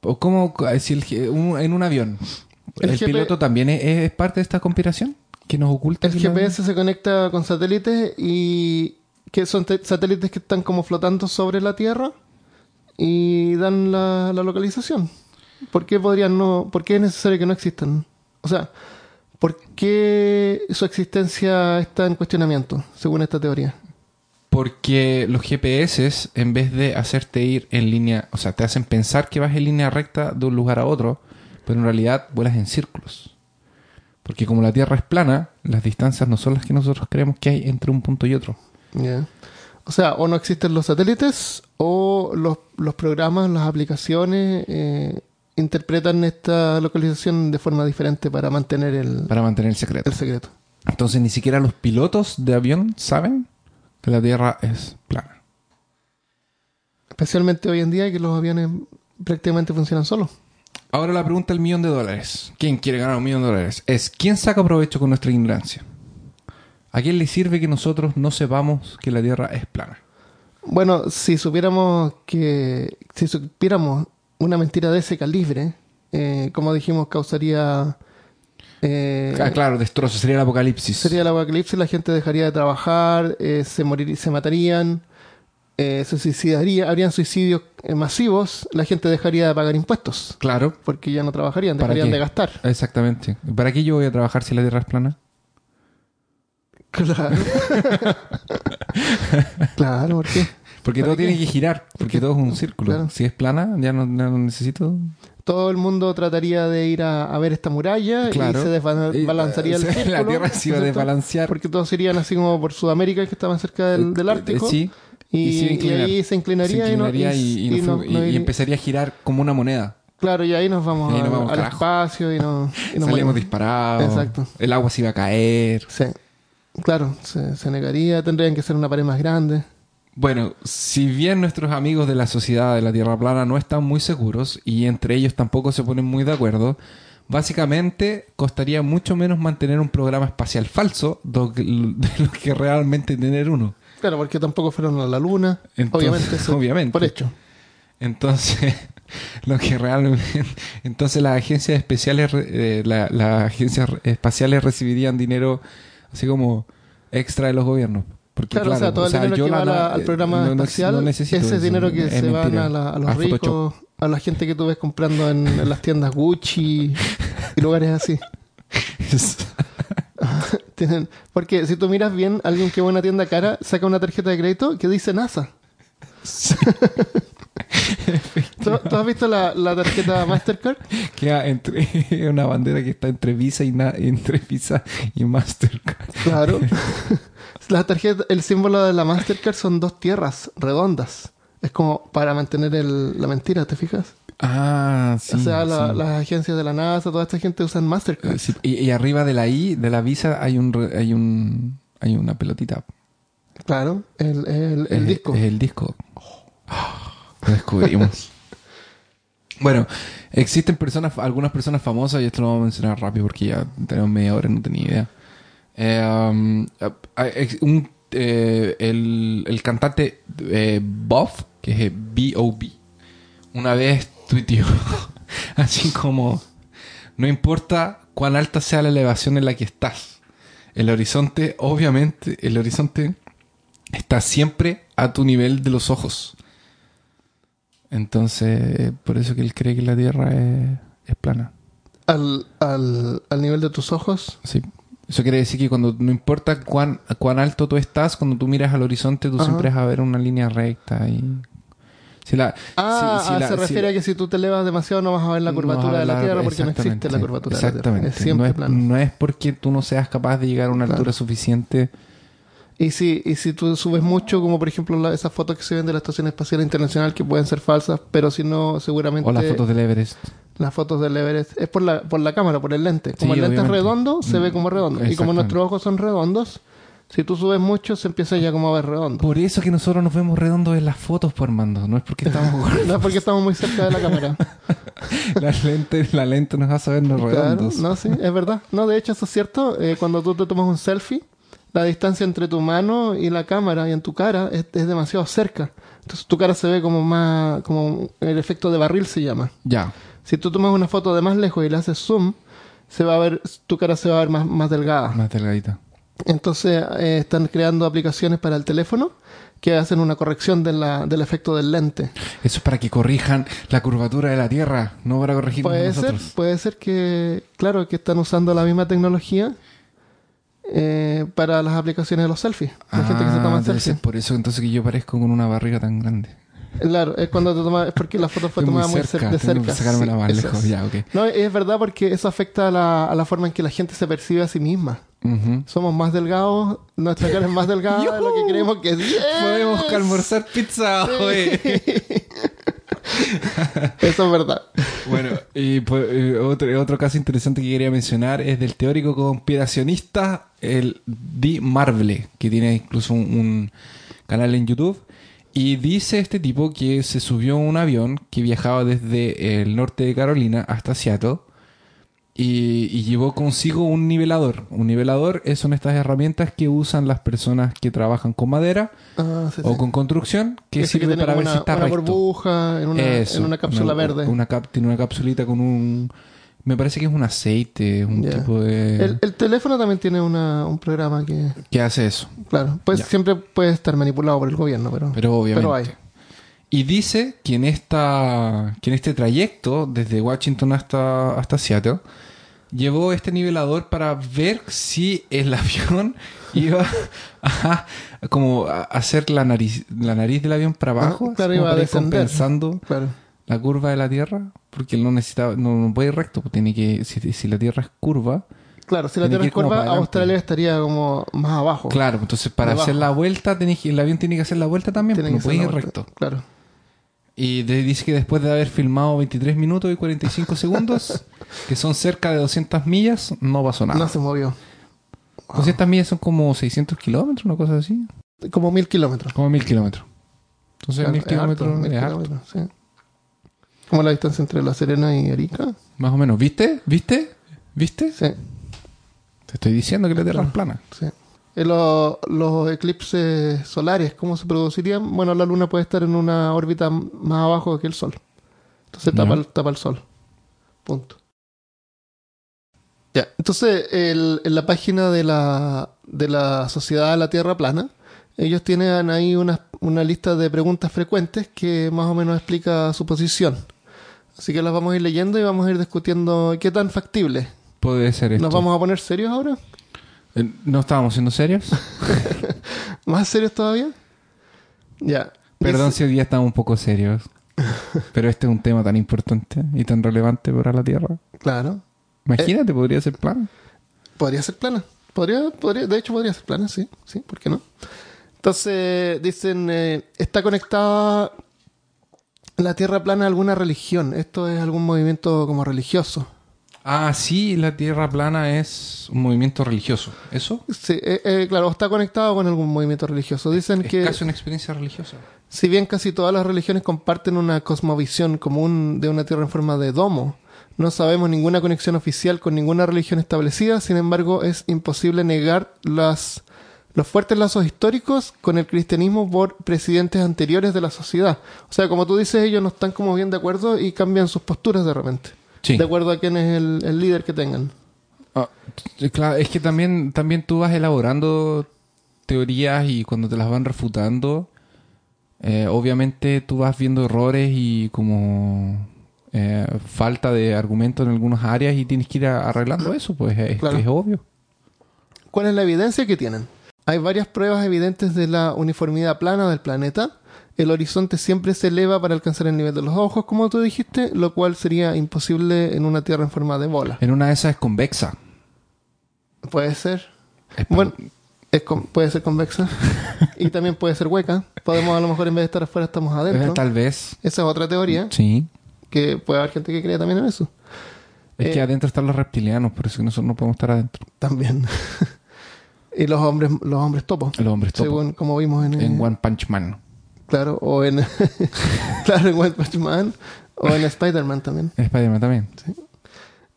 ¿O cómo, si el G- un- en un avión,
El
piloto también es, es parte de esta conspiración? ¿Que nos oculta?
El GPS se conecta con satélites y que son te- satélites que están como flotando sobre la Tierra y dan la, la localización. ¿Por qué podrían no? ¿Por qué es necesario que no existan? O sea, ¿por qué su existencia está en cuestionamiento según esta teoría?
Porque los GPS, en vez de hacerte ir en línea, o sea, te hacen pensar que vas en línea recta de un lugar a otro, pero en realidad vuelas en círculos. Porque como la Tierra es plana, las distancias no son las que nosotros creemos que hay entre un punto y otro.
O sea, o no existen los satélites o los, los programas, las aplicaciones eh, interpretan esta localización de forma diferente para mantener el,
Para mantener el secreto.
el secreto.
Entonces ni siquiera los pilotos de avión saben que la Tierra es plana.
Especialmente hoy en día que los aviones prácticamente funcionan solos.
Ahora la pregunta del millón de dólares. ¿Quién quiere ganar un millón de dólares? Es ¿quién saca provecho con nuestra ignorancia? ¿A quién le sirve que nosotros no sepamos que la Tierra es plana?
Bueno, si supiéramos que si supiéramos una mentira de ese calibre, eh, como dijimos, causaría eh,
Ah, claro, destrozo, sería el apocalipsis.
sería el apocalipsis, la gente dejaría de trabajar, eh, se morir, se matarían, se suicidaría, habrían suicidios masivos, la gente dejaría de pagar impuestos
Claro,
porque ya no trabajarían,
¿Para
dejarían de gastar.
exactamente. ¿Para qué yo voy a trabajar si la Tierra es plana?
Claro. [laughs] claro, ¿por qué?
Porque
¿Para
todo
qué?
tiene que girar, porque todo es un círculo.
claro.
Si es plana, ya no, ya no necesito.
Todo el mundo trataría de ir a, a ver esta muralla
Claro.
y se desbalanzaría el [laughs] círculo.
La Tierra se iba a
¿no
desbalancear.
Porque todos irían así como por Sudamérica, que estaban cerca del, del Ártico.
Eh, Sí,
y,
y se
y ahí se inclinaría,
se
y no-
inclinaría no
no- no
empezaría a girar como una moneda.
Claro, y ahí nos vamos,
Y ahí nos
al-
vamos,
al
carajo.
espacio y nos, y nos
Salimos
morimos.
disparados.
Exacto.
El agua se iba a caer.
Sí. Claro, se, se negaría, tendrían que ser una pared más grande.
Bueno, si bien nuestros amigos de la sociedad de la Tierra plana no están muy seguros y entre ellos tampoco se ponen muy de acuerdo, básicamente costaría mucho menos mantener un programa espacial falso [laughs] de lo que realmente tener uno.
Claro, porque tampoco fueron a la luna.
Entonces,
obviamente, [laughs] eso
obviamente.
por hecho.
Entonces, [laughs] lo que realmente, entonces las agencias especiales, eh, la- las agencias espaciales recibirían dinero así como extra de los gobiernos. Porque,
Claro, o sea, todo el dinero que va la- al programa
no-
espacial,
no
ese
eso,
dinero que
es
se van
mentira.
a, la- a los
A Photoshop.
ricos, a la gente que tú ves comprando en, en las tiendas Gucci y lugares así. [laughs] Tienen, porque si tú miras bien, alguien que va a una tienda cara saca una tarjeta de crédito que dice NASA. ¿Tú, tú has visto la, la tarjeta Mastercard?
Queda entre [laughs] una bandera que está entre Visa y na- entre Visa y Mastercard.
Claro. [laughs] La tarjeta, el símbolo de la Mastercard son dos tierras redondas. Es como para mantener el- la mentira, ¿te fijas?
Ah, sí.
o sea, la-
sí.
las agencias de la NASA, toda esta gente usan Mastercard.
Sí, Y, y arriba de la I, de la Visa, hay un hay un hay una pelotita.
Claro, el, el, el
Es-
disco.
Es el disco. Descubrimos. [laughs] bueno, existen personas, algunas personas famosas, y esto lo vamos a mencionar rápido porque ya tenemos media hora y no tenía idea. Eh, um, eh, eh, el, el cantante eh, Bob, que es B.O.B., una vez tuiteó [laughs] así como: No importa cuán alta sea la elevación en la que estás, el horizonte, obviamente, el horizonte está siempre a tu nivel de los ojos. Entonces, por eso que él cree que la Tierra es, es plana.
Al, al, al nivel de tus ojos.
Sí. Eso quiere decir que cuando no importa cuán, cuán alto tú estás, cuando tú miras al horizonte, tú
Ajá.
siempre vas a ver una línea recta y si la
Ah,
si- si
ah,
la-
se refiere a que si tú te elevas demasiado no vas a ver la curvatura de la Tierra porque no existe la curvatura de la Tierra.
Exactamente.
Es siempre
no, es,
plano.
no es porque tú no seas capaz de llegar a una
Claro.
altura suficiente.
Y si, y si tú subes mucho, como por ejemplo la- esas fotos que se ven de la Estación Espacial Internacional, que pueden ser falsas, pero si no, seguramente
O las fotos del Everest.
las fotos del Everest es por la, por la cámara, por el lente. Como
Sí,
el lente es redondo, se ve como redondo. Y como nuestros ojos son redondos, si tú subes mucho, se empieza ya como a ver redondo.
Por eso que nosotros nos vemos redondos en las fotos, por Armando. No es porque estamos [laughs] gordos.
No es porque estamos muy cerca de la cámara. [laughs]
la lente, la lente nos hace vernos
Claro,
redondos.
no, sí, es verdad. No, de hecho, eso es cierto. Eh, cuando tú te tomas un selfie, la distancia entre tu mano y la cámara y en tu cara es, es demasiado cerca. Entonces tu cara se ve como más, como el efecto de barril se llama.
Ya.
Si tú tomas una foto de más lejos y le haces zoom, se va a ver, tu cara se va a ver más, más delgada.
Más delgadita.
Entonces eh, están creando aplicaciones para el teléfono que hacen una corrección de la, del efecto del lente.
Eso es para que corrijan la curvatura de la Tierra, no para corregirnos
Puede ser, puede ser que, claro, que están usando la misma tecnología eh, para las aplicaciones de los selfies. La gente que se toma
Ah,
selfies.
ser por eso entonces que yo parezco con una barriga tan grande.
Claro, es cuando te tomas, es porque la foto fue
muy
tomada muy,
cerca,
cer- de cerca. Sí,
más lejos.
es.
Ya.
No, es verdad porque eso afecta a la, a la forma en que la gente se percibe a sí misma. Somos más delgados, nuestra cara es más delgada de lo que [laughs] creemos que es.
Podemos almorzar pizza hoy. [laughs] [laughs]
Eso es verdad.
Bueno, y pues, eh, otro, otro caso interesante que quería mencionar es del teórico conspiracionista, el Di Marble, que tiene incluso un, un canal en YouTube. Y dice este tipo que se subió a un avión que viajaba desde el norte de Carolina hasta Seattle y, y llevó consigo un nivelador. Un nivelador es- son estas herramientas que usan las personas que trabajan con madera
Ah, sí,
o
sí.
con construcción que
Ese
sirve para ver
una,
si está
una
recto.
burbuja en una,
Eso,
en una cápsula
una-
verde.
Una cap- tiene una capsulita con un... Me parece que es un aceite, un tipo de...
El, el teléfono también tiene una, un programa que,
que hace eso.
claro, pues siempre puede estar manipulado por el gobierno, pero,
Pero obviamente.
pero hay.
Y dice que en, esta, que en este trayecto, desde Washington hasta, hasta Seattle, llevó este nivelador para ver si el [laughs] avión iba a, como a hacer la nariz, la nariz del avión para abajo,
Ah, claro, a
ir compensando
Claro.
la curva de la Tierra, porque él no necesitaba, no, no puede ir recto, pues tiene que, si, si la Tierra es curva,
Claro, si la Tierra es curva. Australia estaría como más abajo.
claro, entonces para hacer la vuelta, tenés el avión tiene que hacer la vuelta también,
Tiene
pues no puede ir
vuelta.
recto.
Claro.
Y de- dice que después de haber filmado 23 minutos y 45 segundos, [laughs] que son cerca de 200 millas, no pasó nada.
No se movió.
200 millas son como 600 kilómetros, una cosa así.
Como mil kilómetros.
Como 1000 kilómetros. Entonces,
Claro,
1000
es harto,
kilómetros
mil
es
kilómetros, sí. Como la distancia entre La Serena y Arica.
Más o menos. ¿Viste? ¿Viste? ¿Viste?
Sí,
Te estoy diciendo que la Tierra es plana.
sí. Eh, lo- los eclipses solares, ¿cómo se producirían? Bueno, la Luna puede estar en una órbita más abajo que el Sol. Entonces tapa, el, tapa el Sol. Punto. Ya, entonces el- en la página de la, de la Sociedad de la Tierra Plana, ellos tienen ahí una, una lista de preguntas frecuentes que más o menos explica su posición. Así que las vamos a ir leyendo y vamos a ir discutiendo qué tan factible.
Puede ser esto.
¿Nos vamos a poner serios ahora?
Eh, ¿No estábamos siendo serios? [laughs]
¿Más serios todavía? Ya.
Perdón si hoy día estamos un poco serios. [laughs] Pero este es un tema tan importante y tan relevante para la Tierra.
Claro.
Imagínate, podría ser plana.
Podría ser plana. Podría, podría, de hecho, podría ser plana, sí. Sí, ¿por qué no? Entonces, dicen, eh, está conectada la Tierra plana a alguna religión. Esto es algún movimiento como religioso.
Ah, sí, la Tierra plana es un movimiento religioso. ¿Eso?
Sí, eh, eh, claro, está conectado con algún movimiento religioso. Dicen
Es
que,
casi una experiencia religiosa.
si bien casi todas las religiones comparten una cosmovisión común de una Tierra en forma de domo, no sabemos ninguna conexión oficial con ninguna religión establecida. Sin embargo, es imposible negar las, los fuertes lazos históricos con el cristianismo por presidentes anteriores de la sociedad. O sea, como tú dices, ellos no están como bien de acuerdo y cambian sus posturas de repente.
Sí.
De acuerdo a quién es el, el líder que tengan.
Ah, claro, es que también, también tú vas elaborando teorías y cuando te las van refutando, eh, obviamente tú vas viendo errores y como eh, falta de argumento en algunas áreas y tienes que ir arreglando eso, pues es,
Claro.
es obvio.
¿Cuál es la evidencia que tienen? Hay varias pruebas evidentes de la uniformidad plana del planeta. El horizonte siempre se eleva para alcanzar el nivel de los ojos, como tú dijiste, lo cual sería imposible en una Tierra en forma de bola.
En una de esas es convexa.
Puede ser.
Es
Bueno, Es con- puede ser convexa [laughs] y también puede ser hueca. Podemos a lo mejor en vez de estar afuera estamos adentro.
Eh, Tal vez.
Esa es otra teoría
Sí.
que puede haber gente que cree también en eso.
Es
Eh,
que adentro están los reptilianos, por eso nosotros no podemos estar adentro.
También. [laughs] y los hombres los hombres topos.
Los hombres topo.
Según como vimos en,
En
eh,
One Punch Man.
Claro o en [laughs] claro en o en Spider-Man también.
En Spider-Man también.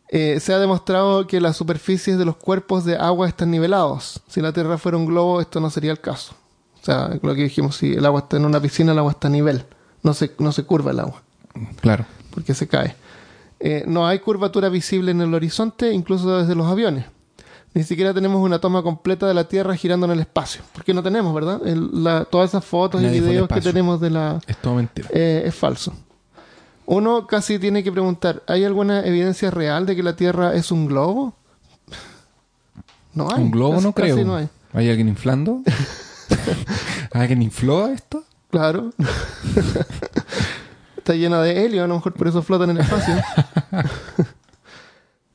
Eh, se ha demostrado que las superficies de los cuerpos de agua están nivelados. Si la Tierra fuera un globo, esto no sería el caso. O sea, lo que dijimos, si el agua está en una piscina, el agua está a nivel. No se, no se curva el agua,
Claro.
porque se cae. Eh, no hay curvatura visible en el horizonte, incluso desde los aviones. Ni siquiera tenemos una toma completa de la Tierra girando en el espacio. Porque no tenemos, ¿verdad? El- la- todas esas fotos
Nadie
y videos que tenemos de la,
Es todo mentira.
eh, es falso. Uno casi tiene que preguntar, ¿hay alguna evidencia real de que la Tierra es un globo? [laughs] No hay.
Un globo
Casi-
no creo.
no hay.
¿Hay alguien inflando? [laughs] ¿Alguien infló esto?
Claro. [laughs] Está llena de helio, a lo mejor por eso flotan en el espacio.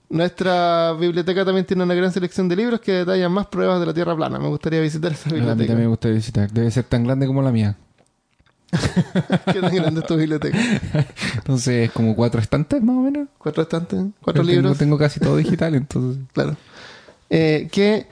Nuestra biblioteca también tiene una gran selección de libros que detallan más pruebas de la Tierra plana. Me gustaría visitar esa
A mí
biblioteca.
también me gusta visitar. Debe ser tan grande como la mía. [laughs]
¿Qué tan grande es tu biblioteca?
Entonces, como cuatro estantes más o menos.
¿Cuatro estantes? ¿Cuatro
Pero tengo-
libros?
Tengo casi todo digital, [laughs] entonces.
Claro. Eh, ¿qué,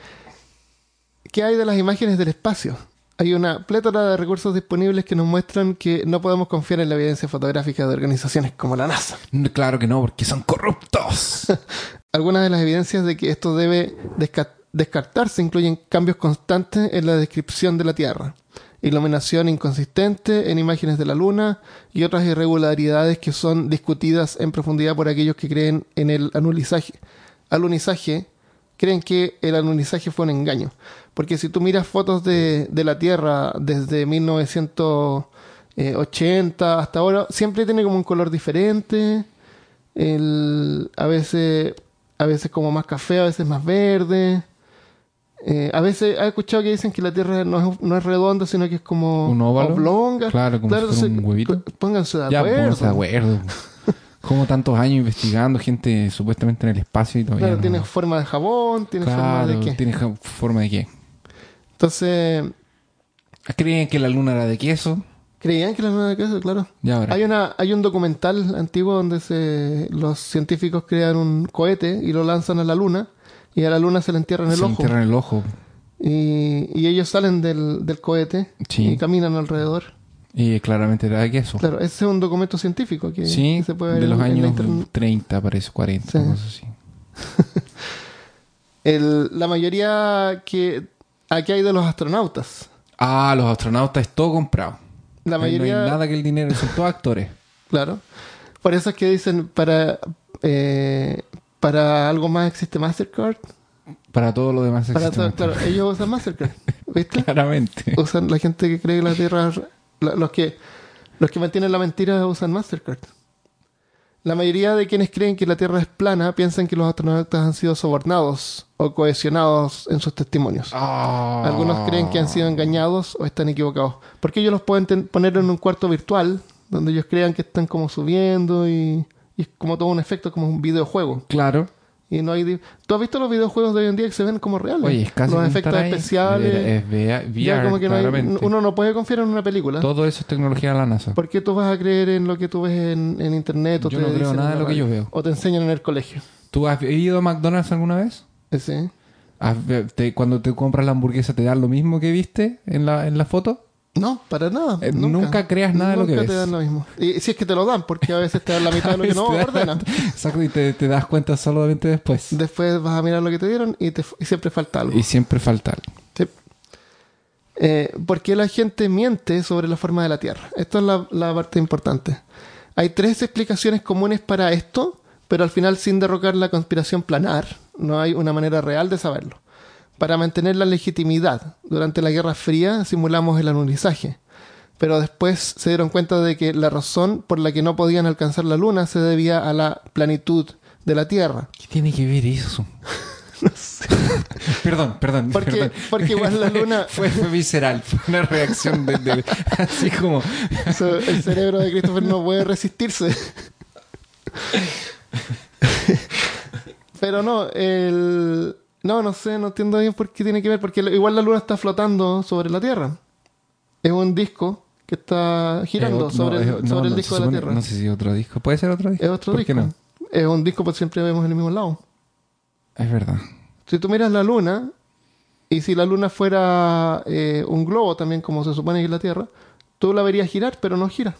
¿Qué hay de las imágenes del espacio? Hay una plétora de recursos disponibles que nos muestran que no podemos confiar en la evidencia fotográfica de organizaciones como la NASA.
Claro que no, porque son corruptos. [laughs]
Algunas de las evidencias de que esto debe desca- descartarse incluyen cambios constantes en la descripción de la Tierra, iluminación inconsistente en imágenes de la Luna y otras irregularidades que son discutidas en profundidad por aquellos que creen en el anulizaje. Alunizaje creen que el alunizaje fue un engaño. Porque si tú miras fotos de, de la Tierra desde 1980 hasta ahora, siempre tiene como un color diferente. El, a veces a veces como más café, a veces más verde. Eh, a veces he escuchado que dicen que la Tierra no es, no es redonda, sino que es como
¿Un
oblonga.
Claro, como si fuera un huevito.
Pónganse de
ya,
acuerdo.
pónganse de acuerdo. Como tantos años investigando, gente supuestamente en el espacio y todavía
Claro,
no-
tiene forma de jabón, tiene forma de qué.
tiene forma de qué.
Entonces,
Creían que la luna era de queso.
creían que la luna de queso, claro.
Y ahora.
Hay una, hay un documental antiguo donde se, los científicos crean un cohete y lo lanzan a la luna y a la luna se le entierra en el
se
ojo.
entierra en el ojo.
Y, y ellos salen del, del cohete
Sí.
y caminan alrededor.
Y claramente era queso.
Claro, ese es un documento científico que,
sí,
que se puede ver
de los
en- en
años
internet.
30, parece, 40,
Sí.
cosas así. [laughs]
El- la mayoría que aquí hay de los astronautas.
Ah, los astronautas es todo comprado.
La mayoría,
No hay nada que el dinero, son todos actores. [laughs]
claro. Por eso es que dicen para eh, para algo más existe Mastercard.
Para todo lo demás
Para
existe
todo-
más.
claro, ellos usan Mastercard, [laughs] ¿viste?
Claramente.
Usan la gente que cree que la Tierra, la- los que los que mantienen la mentira usan Mastercard. La mayoría de quienes creen que la Tierra es plana piensan que los astronautas han sido sobornados o cohesionados en sus testimonios.
Ah.
Algunos creen que han sido engañados o están equivocados. Porque ellos los pueden poner en un cuarto virtual donde ellos crean que están como subiendo y, y es como todo un efecto, como un videojuego.
Claro.
Y no hay. ¿Tú has visto los videojuegos de hoy en día que se ven como reales?
Oye, es casi
los efectos especiales.
Es VR,
ya como que no hay-
claramente.
uno no puede confiar en una película.
Todo eso es tecnología de la NASA.
¿Por qué tú vas a creer en lo que tú ves en, en internet o
Yo
te
no creo nada de lo que yo veo.
O te enseñan en el colegio.
¿Tú has ido a McDonald's alguna vez?
Ese.
¿Has- te- cuando te compras la hamburguesa, ¿te dan lo mismo que viste en la, en la foto?
No, para nada.
Eh, nunca creas nada de lo que
Nunca te
ves.
dan lo mismo. Y si es que te lo dan, porque a veces te dan la mitad de lo [laughs] que no ordenan.
Exacto, y te, te das cuenta solamente después.
Después vas a mirar lo que te dieron y, te- y siempre falta algo.
Y siempre falta algo.
Sí. Eh, ¿Por qué la gente miente sobre la forma de la Tierra? Esto es la, la parte importante. Hay tres explicaciones comunes para esto, pero al final sin derrocar la conspiración planar, no hay una manera real de saberlo. Para mantener la legitimidad, durante la Guerra Fría simulamos el anulizaje, pero después se dieron cuenta de que la razón por la que no podían alcanzar la Luna se debía a la planitud de la Tierra.
¿Qué tiene que ver eso? [laughs] [laughs] Perdón, perdón.
Porque,
perdón.
porque igual la Luna... [laughs]
Fue, fue visceral, fue una reacción de, de- así como
el cerebro de Christopher no puede resistirse. Pero no, el, No, no sé, no entiendo bien por qué tiene que ver, porque igual la luna está flotando sobre la Tierra. Es un disco que está girando sobre,
no,
el, sobre
no,
el
no,
disco de la Tierra.
No sé si otro disco. ¿Puede ser otro disco?
es otro
¿Por
disco.
qué?
Es un disco, pues siempre vemos en el mismo lado.
Es verdad.
Si tú miras la luna, y si la luna fuera eh, un globo también, como se supone que es la Tierra, tú la verías girar, pero no gira.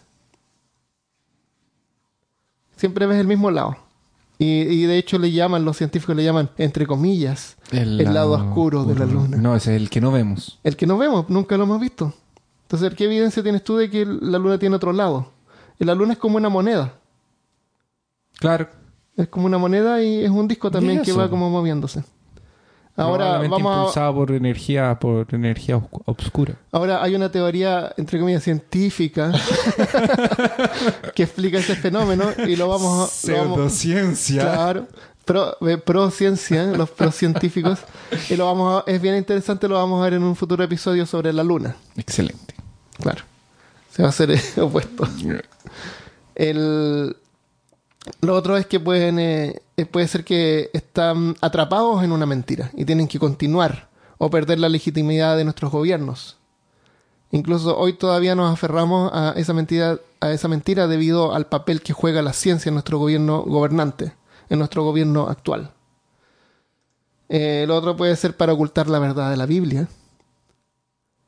Siempre ves el mismo lado. Y, y de hecho le llaman, los científicos le llaman, entre comillas, el, lado oscuro de la luna.
No, ese es el que no vemos.
El que no vemos, nunca lo hemos visto. Entonces, ¿qué evidencia tienes tú de que la luna tiene otro lado? La luna es como una moneda.
Claro.
Es como una moneda y es un disco también que va como moviéndose. Ahora vamos a,
impulsado por energía, por energía oscu- obscura.
ahora hay una teoría entre comillas científica [laughs] que explica ese fenómeno y lo vamos a
Pseudociencia.
claro pro, eh, pro ciencia los pro científicos y lo vamos a- es bien interesante lo vamos a ver en un futuro episodio sobre la luna
Excelente.
claro se va a hacer eh, [laughs] opuesto El, lo otro es que pueden, eh, eh, puede ser que están atrapados en una mentira y tienen que continuar o perder la legitimidad de nuestros gobiernos. Incluso hoy todavía nos aferramos a esa mentira, a esa mentira debido al papel que juega la ciencia en nuestro gobierno gobernante, en nuestro gobierno actual. Eh, lo otro puede ser para ocultar la verdad de la Biblia.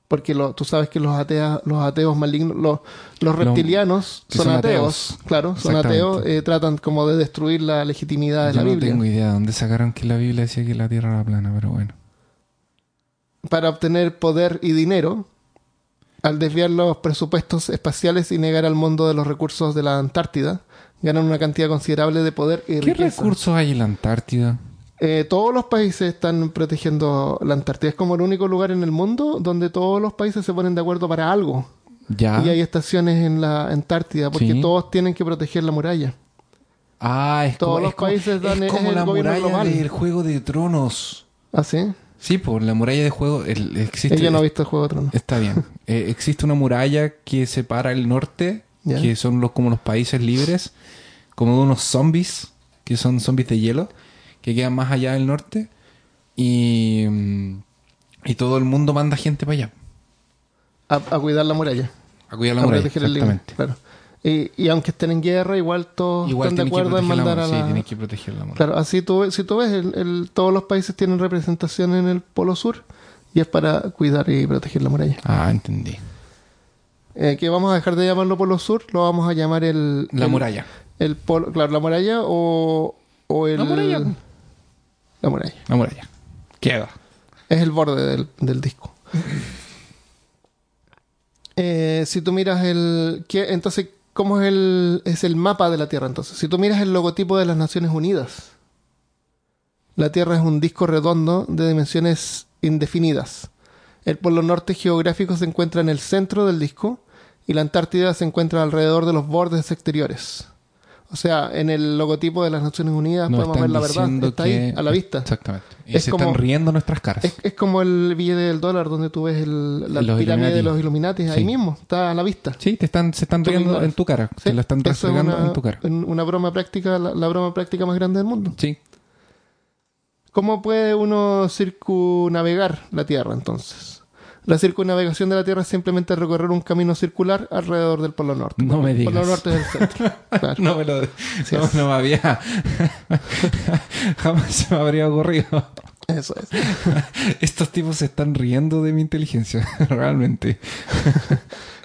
Porque lo- tú sabes que los ateas, los ateos malignos, los, los reptilianos son,
son
ateos,
ateos.
claro, son ateos, eh, tratan como de destruir la legitimidad de
Yo
la
no
Biblia
tengo idea de dónde sacaron que la Biblia decía que la Tierra era plana, pero bueno.
para obtener poder y dinero al desviar los presupuestos espaciales y negar al mundo de los recursos de la Antártida, ganan una cantidad considerable de poder y
¿Qué
riqueza.
recursos hay en la Antártida?
Eh, todos los países están protegiendo la Antártida. Es como el único lugar en el mundo donde todos los países se ponen de acuerdo para algo.
Ya.
Y hay estaciones en la Antártida porque
Sí.
todos tienen que proteger la muralla.
Ah, es
Todos
como,
los
es como-
países dan-
es como
el
la muralla
global.
del Juego de Tronos.
¿Ah, sí?
Sí, por la muralla de juego el- existe.
Ella no ha visto el Juego de Tronos.
Está bien. [laughs] Eh, existe una muralla que separa el norte,
Ya.
que son los como los países libres, como de unos zombies, que son zombies de hielo, que quedan más allá del norte. Y, y todo el mundo manda gente para allá,
A, a cuidar la muralla.
a cuidar la
a
muralla.
el
Exactamente.
Claro. Y, y aunque estén en guerra, igual todos
Igual
están de acuerdo en
la
mandar a la...
Sí, tienen que proteger la muralla.
Claro, así tú, ves- si tú ves, el- el- todos los países tienen representación en el Polo Sur y es para cuidar y proteger la muralla.
Ah, entendí.
Eh, que vamos a dejar de llamarlo Polo Sur, lo vamos a llamar el...
La
el-
muralla.
El polo, claro, la muralla o, o el...
La muralla.
La muralla.
La muralla. Queda.
Es el borde del, del disco. [laughs] Eh, si tú miras el... ¿qué? Entonces, ¿cómo es el, es el mapa de la Tierra entonces? Si tú miras el logotipo de las Naciones Unidas, la Tierra es un disco redondo de dimensiones indefinidas. El polo norte geográfico se encuentra en el centro del disco y la Antártida se encuentra alrededor de los bordes exteriores. O sea, en el logotipo de las Naciones Unidas podemos ver la verdad. Está
que-
ahí, a la vista.
Exactamente. Y
Es
se
como-
están riendo nuestras caras.
Es, es como el billete del dólar donde tú ves el- la
Los
pirámide de los Illuminati. Ahí mismo, está a la vista.
Sí, te están, se están
Tú
riendo en tu cara.
Sí,
Te la están
eso es
refregando
una,
en tu cara.
una broma práctica, la, la broma práctica más grande del mundo.
Sí.
¿Cómo puede uno circunnavegar la Tierra entonces? La circunnavegación de la Tierra es simplemente recorrer un camino circular alrededor del Polo Norte.
No me
El Polo
digas.
Norte es el centro. [laughs] Claro.
No me lo...
Sí,
no, no me había... [laughs] Jamás se me habría ocurrido.
Eso es. [laughs]
Estos tipos se están riendo de mi inteligencia. Realmente.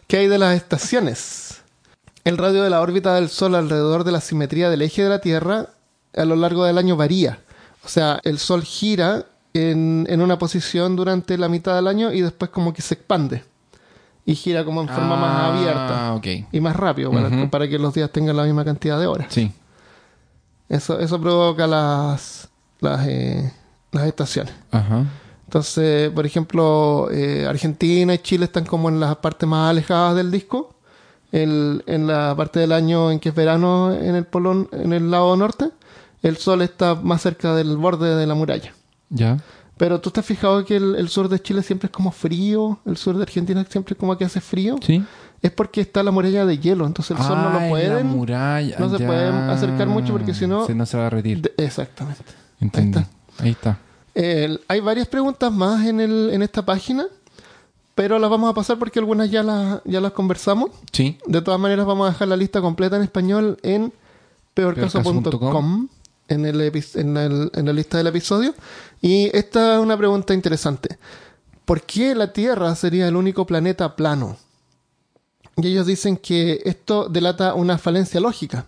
¿Qué hay de las estaciones? El radio de la órbita del Sol alrededor de la simetría del eje de la Tierra a lo largo del año varía. O sea, el Sol gira en, en una posición durante la mitad del año y después como que se expande. Y gira como en forma más abierta.
Ah, ok.
Y más rápido para, que los días tengan la misma cantidad de horas.
Sí.
Eso, eso provoca las, las, eh, las estaciones.
Ajá.
Entonces, por ejemplo, eh, Argentina y Chile están como en las partes más alejadas del disco. El- en la parte del año en que es verano en el polo, en el lado norte, el sol está más cerca del borde de la muralla.
Ya.
Pero tú estás fijado que el, el sur de Chile siempre es como frío, el sur de Argentina siempre es como que hace frío.
Sí.
Es porque está la muralla de hielo, entonces el sol no lo
es la
pueden.
muralla.
no se pueden acercar mucho porque si no-
Se no se va a retirar.
de- exactamente. Está.
Ahí está.
Hay varias preguntas más en, el, en esta página, pero las vamos a pasar porque algunas ya las, ya las conversamos.
Sí.
De todas maneras, vamos a dejar la lista completa en español en Peorcaso.com. en, la lista del episodio. Y esta es una pregunta interesante. ¿Por qué la Tierra sería el único planeta plano? Y ellos dicen que esto delata una falencia lógica.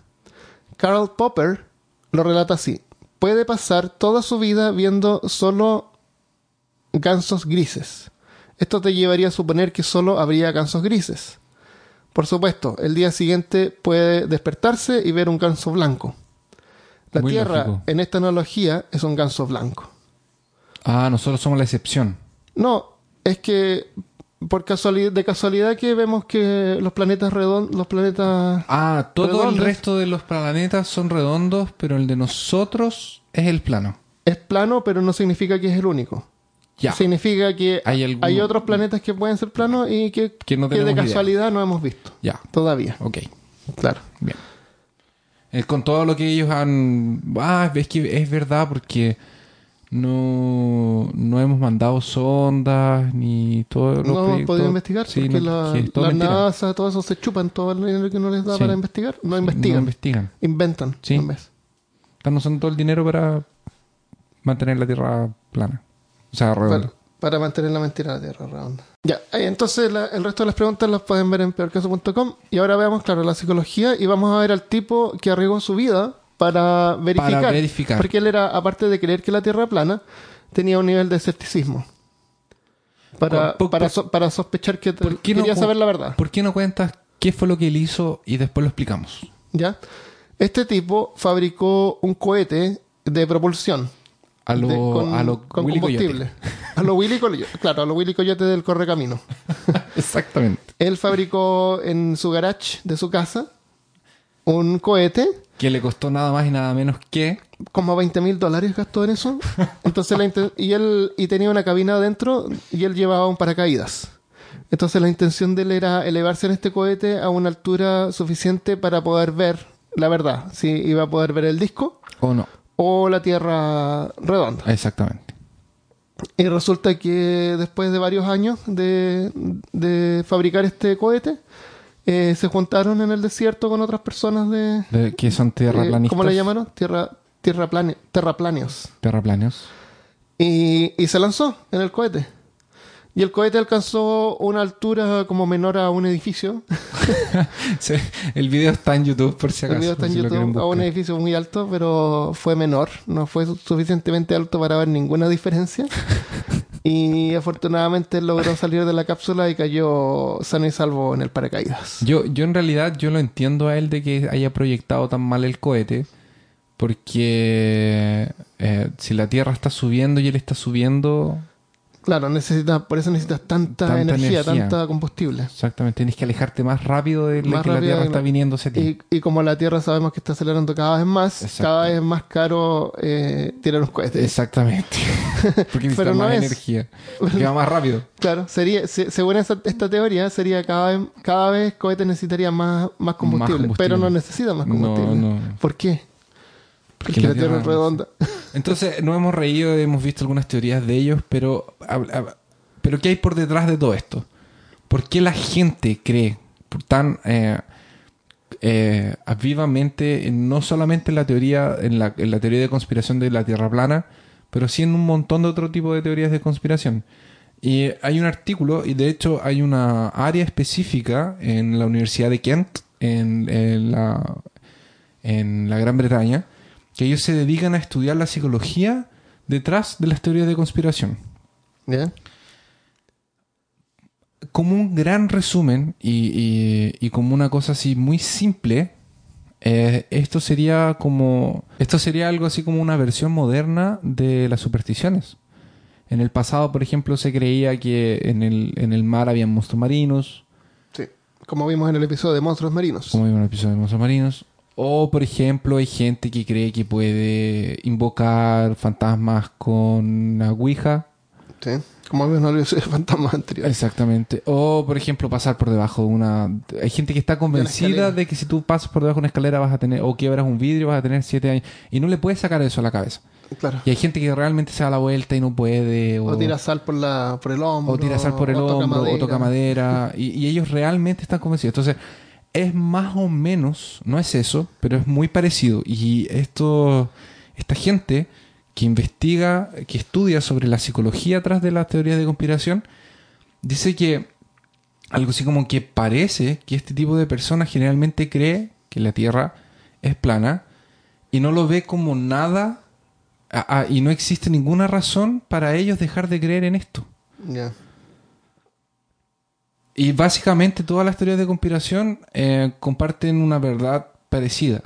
Karl Popper lo relata así. Puede pasar toda su vida viendo solo gansos grises. Esto te llevaría a suponer que solo habría gansos grises. Por supuesto, el día siguiente puede despertarse y ver un ganso blanco. La
Muy
Tierra,
lógico.
en esta analogía, es un ganso blanco.
Ah, nosotros somos la excepción.
No, es que por casualidad, de casualidad que vemos que los planetas redondos, los planetas
Ah, todo el resto de los planetas son redondos, pero el de nosotros es el plano.
es plano, pero no significa que es el único.
Ya.
Significa que
Hay
hay, otros planetas que pueden ser planos y que,
Que no
que de
idea.
casualidad no hemos visto
Ya.
todavía.
Ok.
Claro.
Bien. Eh, con todo lo que ellos han... Ah, es que es verdad porque no, no hemos mandado sondas ni todo. los
No hemos podido investigar
Sí,
porque
no,
la, la. NASA, todo eso se chupan todo el dinero que no les da
Sí.
para investigar. No investigan,
No investigan.
inventan.
Sí. Están usando todo el dinero para mantener la Tierra plana. O sea, redonda.
Para mantener la mentira de la Tierra redonda. Ya, eh, entonces la- el resto de las preguntas las pueden ver en peorcaso.com. Y ahora veamos, claro, la psicología y vamos a ver al tipo que arriesgó su vida para verificar.
Para verificar.
Porque él era, aparte de creer que la Tierra plana, tenía un nivel de escepticismo. Para,
Por-
para, so- para sospechar que te-
¿Por qué no
quería
cu-
saber la verdad.
¿Por qué no cuentas qué fue lo que él hizo y después lo explicamos?
¿Ya? Este tipo fabricó un cohete de propulsión.
A lo,
de- con,
a lo
con
Willy Coyote.
combustible. A lo Willy Coyote. [laughs] Claro, a lo Willy Coyote del Correcamino. [laughs]
Exactamente.
Él fabricó en su garage de su casa un cohete,
Que le costó nada más y nada menos que...
como 20 mil dólares gastó en eso. Entonces la y él y tenía una cabina adentro y él llevaba un paracaídas. Entonces la intención de él era elevarse en este cohete a una altura suficiente para poder ver la verdad, si iba a poder ver el disco
O no.
O la Tierra redonda.
Exactamente.
Y resulta que después de varios años de, de fabricar este cohete, eh, se juntaron en el desierto con otras personas de...
De- que son
eh,
tierraplanistas.
¿Cómo le llamaron? Tierra, tierra plane- terraplaneos.
Terraplaneos.
Y, y se lanzó en el cohete. Y el cohete alcanzó una altura como menor a un edificio. [laughs]
Sí, el video está en YouTube por si acaso.
el video está en
si
YouTube a un edificio muy alto, pero fue menor. No fue su- suficientemente alto para ver ninguna diferencia. [laughs] y afortunadamente logró salir de la cápsula y cayó sano y salvo en el paracaídas.
Yo, yo en realidad yo lo entiendo a él de que haya proyectado tan mal el cohete. Porque eh, si la Tierra está subiendo y él está subiendo,
Claro, necesita, por eso necesitas tanta,
Tanta
energía,
energía.
tanta combustible.
exactamente, tienes que alejarte más rápido de
Más
que la Tierra
de
está viniendo hacia ti.
Y, y como la Tierra sabemos que está acelerando cada vez más,
Exacto.
cada vez es más caro eh, tirar un cohete.
Exactamente. [laughs] Porque necesita
Pero no
más
es.
energía. Porque va más rápido.
Claro, sería, se- según esa- esta teoría, sería cada vez, cada vez cohetes necesitaría más, más combustible,
combustible.
pero no necesita más combustible.
No, no.
¿Por qué? Porque, la Tierra es redonda.
Entonces, nos hemos reído, hemos visto algunas teorías de ellos, pero, pero ¿qué hay por detrás de todo esto? ¿Por qué la gente cree por tan eh, eh, vivamente, en- no solamente en la teoría, en la, en la teoría de conspiración de la Tierra plana, pero sí en un montón de otro tipo de teorías de conspiración? Y hay un artículo, y de hecho hay una área específica en la Universidad de Kent, en, en la, en la Gran Bretaña, que ellos se dedican a estudiar la psicología detrás de las teorías de conspiración.
¿Ya?
Como un gran resumen y, y- y como una cosa así muy simple, eh, esto sería como esto sería algo así como una versión moderna de las supersticiones. En el pasado, por ejemplo, se creía que en el, en el mar había monstruos marinos,
Sí. Como vimos en el episodio de Monstruos Marinos.
como vimos en el episodio de monstruos marinos. O, por ejemplo, hay gente que cree que puede invocar fantasmas con una ouija.
Sí. Como el episodio de Fantasmas anterior.
Exactamente. O, por ejemplo, pasar por debajo de una... Hay gente que está convencida de que si tú pasas por debajo de una escalera vas a tener... O quiebras un vidrio vas a tener siete años. Y no le puedes sacar eso a la cabeza.
Claro.
Y hay gente que realmente se da la vuelta y no puede. O,
O tira sal por, la, por el hombro.
o tira sal por el
o toca
hombro, o toca
madera.
madera. [laughs] Y, y ellos realmente están convencidos. Entonces, es más o menos, no es eso, pero es muy parecido. Y esto, esta gente que investiga, que estudia sobre la psicología atrás de las teorías de conspiración, dice que algo así como que parece que este tipo de personas generalmente cree que la Tierra es plana y no lo ve como nada a- a- y no existe ninguna razón para ellos dejar de creer en esto. Y básicamente todas las teorías de conspiración eh, comparten una verdad parecida.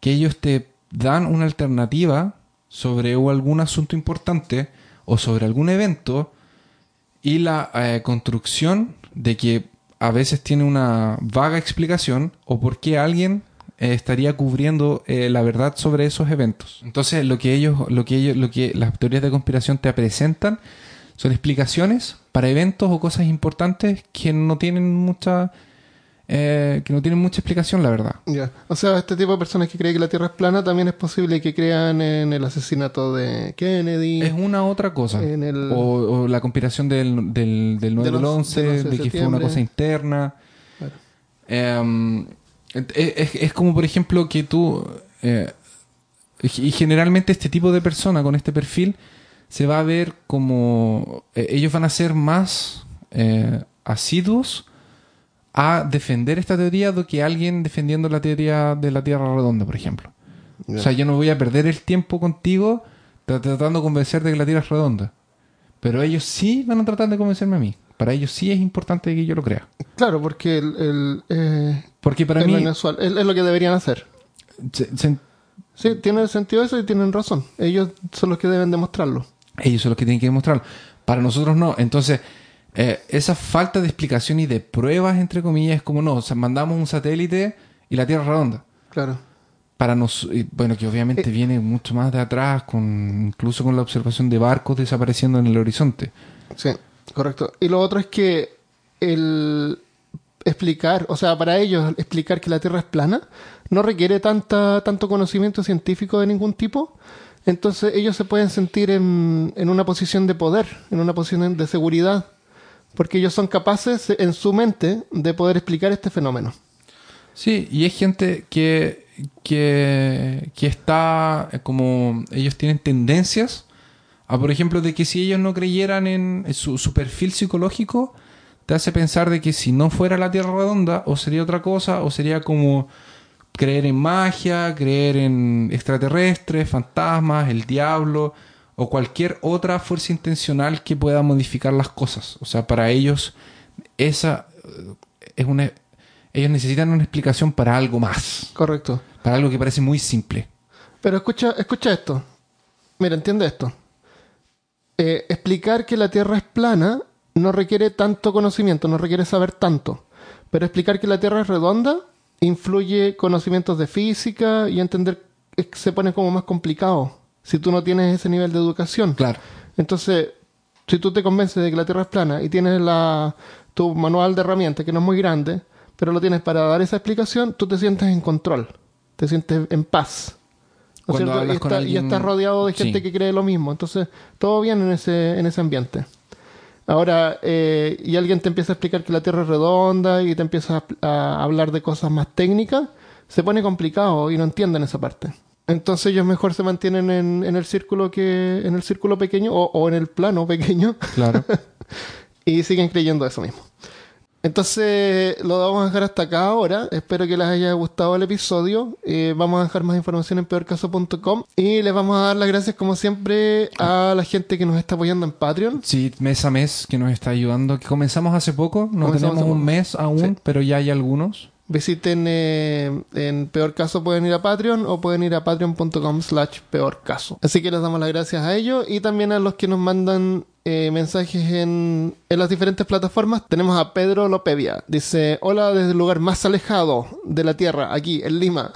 Que ellos te dan una alternativa sobre algún asunto importante o sobre algún evento y la eh, construcción de que a veces tiene una vaga explicación o por qué alguien eh, estaría cubriendo eh, la verdad sobre esos eventos. Entonces lo que ellos, lo que ellos, lo que las teorías de conspiración te presentan son explicaciones para eventos o cosas importantes que no tienen mucha eh, que no tienen mucha explicación, la verdad.
Ya. O sea, este tipo de personas que creen que la Tierra es plana también es posible que crean en el asesinato de Kennedy.
Es una otra cosa.
En el-
o, o la conspiración del, del, del 9
Del
del 11,
once- del once de
de que fue una cosa interna.
Claro.
Eh, es, es como, por ejemplo, que tú... eh, y generalmente este tipo de persona con este perfil se va a ver como... eh, ellos van a ser más eh, asiduos a defender esta teoría do que alguien defendiendo la teoría de la Tierra redonda, por ejemplo. O sea, yo no voy a perder el tiempo contigo tra- tratando de convencerte de que la Tierra es redonda. Pero ellos sí van a tratar de convencerme a mí. Para ellos sí es importante que yo lo crea.
Claro, porque el, el, eh,
Porque para mí...
Es, es lo que deberían hacer.
se- se-
Sí, tiene sentido eso y tienen razón. Ellos son los que deben demostrarlo.
Ellos son los que tienen que demostrarlo. Para nosotros no. Entonces, eh, esa falta de explicación y de pruebas, entre comillas, es como no. O sea, mandamos un satélite y la Tierra es redonda.
Claro.
Para nos, bueno, que obviamente
Eh.
viene mucho más de atrás, con incluso con la observación de barcos desapareciendo en el horizonte.
Sí, correcto. Y lo otro es que el explicar, o sea, para ellos explicar que la Tierra es plana no requiere tanta, tanto conocimiento científico de ningún tipo. Entonces ellos se pueden sentir en, en una posición de poder, en una posición de seguridad, porque ellos son capaces en su mente de poder explicar este fenómeno.
Sí, y es gente que, que, está eh, como ellos tienen tendencias a, por ejemplo, de que si ellos no creyeran en su, su perfil psicológico, te hace pensar de que si no fuera la Tierra redonda, o sería otra cosa, o sería como creer en magia, creer en extraterrestres, fantasmas, el diablo, o cualquier otra fuerza intencional que pueda modificar las cosas. O sea, para ellos, esa eh, es una. Ellos necesitan una explicación para algo más.
Correcto.
Para algo que parece muy simple.
Pero escucha, escucha esto. Mira, entiende esto. Eh, explicar que la Tierra es plana no requiere tanto conocimiento, no requiere saber tanto. Pero explicar que la Tierra es redonda influye conocimientos de física y entender eh, se pone como más complicado si tú no tienes ese nivel de educación.
Claro.
Entonces, si tú te convences de que la Tierra es plana y tienes la, tu manual de herramientas, que no es muy grande, pero lo tienes para dar esa explicación, tú te sientes en control, te sientes en paz. ¿No es
Cuando
cierto?
hablas
y,
con
está- y
alguien-
estás rodeado de gente
Sí.
que cree lo mismo. Entonces, todo bien en ese, en ese ambiente. Ahora, eh, y alguien te empieza a explicar que la Tierra es redonda y te empieza a, a hablar de cosas más técnicas, se pone complicado y no entienden esa parte. Entonces ellos mejor se mantienen en, en el círculo que en el círculo pequeño o, o en el plano pequeño
Claro. [laughs]
y siguen creyendo eso mismo. Entonces lo vamos a dejar hasta acá ahora. Espero que les haya gustado el episodio. Eh, vamos a dejar más información en peorcaso.com y les vamos a dar las gracias como siempre a la gente que nos está apoyando en Patreon.
Sí, mes a mes que nos está ayudando. Que comenzamos hace poco. No
Comenzamos
tenemos un
poco.
mes aún,
Sí.
pero ya hay algunos.
Visiten eh, en peor caso pueden ir a Patreon o pueden ir a patreon.com slash peor caso. Así que les damos las gracias a ellos y también a los que nos mandan eh, mensajes en, en las diferentes plataformas. Tenemos a Pedro Lopedia. Dice, hola desde el lugar más alejado de la Tierra, aquí en Lima.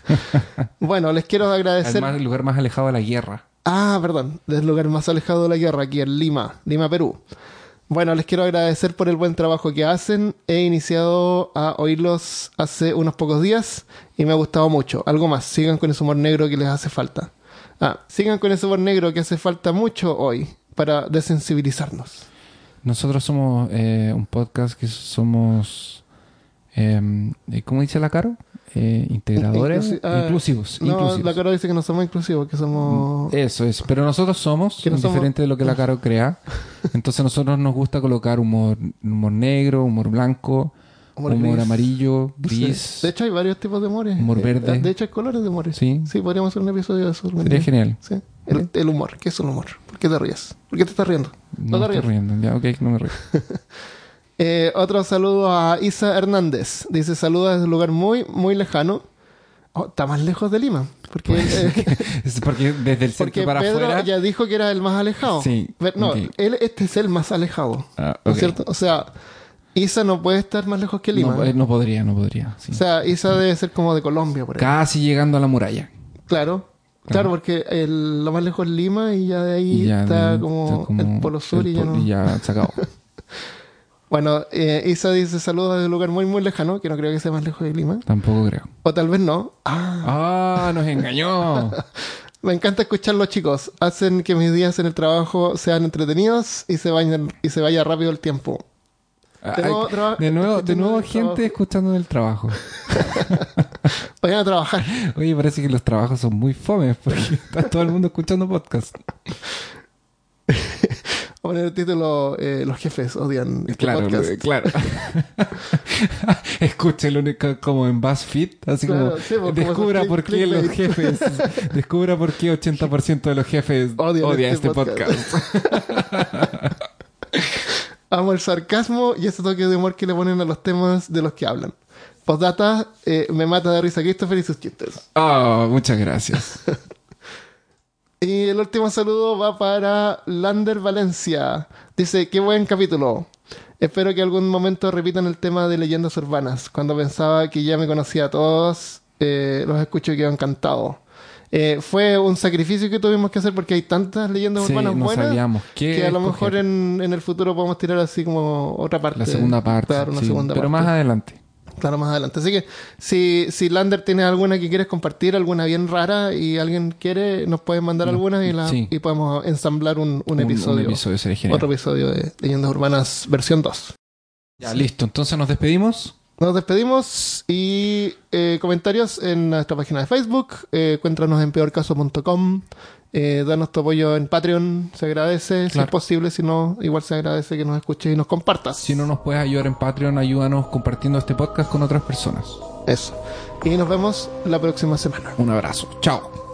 [laughs] bueno, les quiero agradecer...
Además, el lugar más alejado de la guerra.
Ah, perdón, del lugar más alejado de la guerra, aquí en Lima, Lima, Perú. Bueno, les quiero agradecer por el buen trabajo que hacen. He iniciado a oírlos hace unos pocos días y me ha gustado mucho. Algo más, sigan con ese humor negro que les hace falta. Ah, sigan con ese humor negro que hace falta mucho hoy para desensibilizarnos.
Nosotros somos eh, un podcast que somos, eh, ¿cómo dice la Caro? Eh, integradores,
Inclusi- ah,
inclusivos.
No,
inclusivos.
la Caro dice que no somos inclusivos, que somos...
Eso es, pero nosotros somos,
no somos-
diferente de lo que la Caro crea. [laughs] Entonces nosotros nos gusta colocar humor, humor negro, humor blanco,
Humor
humor,
gris.
amarillo,
Sí.
gris.
De hecho, hay varios tipos de humores.
Humor
Eh,
verde.
De hecho, hay colores de humores.
Sí.
Sí, podríamos hacer un episodio de eso.
Sería genial.
Sí. El, el humor. ¿Qué es el humor? ¿Por qué te ríes? ¿Por qué te estás riendo?
No,
te
me estoy
ríes.
riendo. Ya, ok, no me río. [laughs]
Eh, otro saludo a Isa Hernández. Dice, saluda desde un lugar muy, muy lejano. Oh, está más lejos de Lima. Porque, eh, [laughs]
Es porque desde el
porque
centro para
Pedro
afuera.
ya dijo que era el más alejado.
Sí,
Pero No, él, este es el más alejado.
Ah,
¿No es cierto? O sea, Isa no puede estar más lejos que Lima.
No, eh, no podría, no podría. sí.
O sea, Isa debe ser como de Colombia, por ahí.
Casi llegando a la muralla.
Claro. Claro, porque el- lo más lejos es Lima y ya de ahí
Y ya
está,
de-
como
está
el Polo Sur
el
y ya no.
ya se acabó. [laughs]
Bueno, eh, Isa dice saludos desde un lugar muy, muy lejano, que no creo que sea más lejos de Lima.
Tampoco creo.
O tal vez no. Ah,
¡Ah! ¡Nos [laughs] engañó! [laughs]
me encanta escucharlos, chicos. Hacen que mis días en el trabajo sean entretenidos y se vayan y se vaya rápido el tiempo. De nuevo,
Ay,
traba-
de nuevo, de nuevo gente
trabajo.
escuchando en el trabajo. [laughs]
Vayan a trabajar.
Oye, parece que los trabajos son muy fomes porque está todo el mundo escuchando podcast.
A poner el título eh, Los jefes odian este
Claro,
podcast.
claro. [laughs] Escúchelo como en BuzzFeed, así
Claro,
como
sí, pues, como
descubra por qué los jefes, descubra por qué 80% de los jefes
Odian
odia
este
este, podcast. [laughs]
Amo el sarcasmo y ese toque de humor que le ponen a los temas de los que hablan. Postdata, eh, me mata de risa Christopher y sus chistes.
Oh, muchas gracias. [laughs]
Y el último saludo va para Lander Valencia. Dice, qué buen capítulo. Espero que algún momento repitan el tema de leyendas urbanas. Cuando pensaba que ya me conocía a todos, eh, los escucho y quedo encantado. Eh, fue un sacrificio que tuvimos que hacer porque hay tantas leyendas
Sí,
urbanas
no
buenas que a lo
escoger.
mejor en, en el futuro podemos tirar así como otra parte.
La segunda parte.
Una
sí,
segunda
pero
parte.
más adelante.
Claro, más adelante. Así que si, si Lander tiene alguna que quieres compartir, alguna bien rara y alguien quiere, nos pueden mandar algunas y, la,
sí.
y podemos ensamblar un, un episodio.
Un.
Otro episodio de Leyendas Urbanas versión 2.
Ya, listo. Entonces nos despedimos.
Nos despedimos y eh, comentarios en nuestra página de Facebook. Eh, cuéntanos en peorcaso.com. Eh, danos tu apoyo en Patreon, se agradece. Si es posible, si no, igual se agradece que nos escuches y nos compartas.
Si no nos puedes ayudar en Patreon, ayúdanos compartiendo este podcast con otras personas.
Eso. Y nos vemos la próxima semana.
Un abrazo. Chao.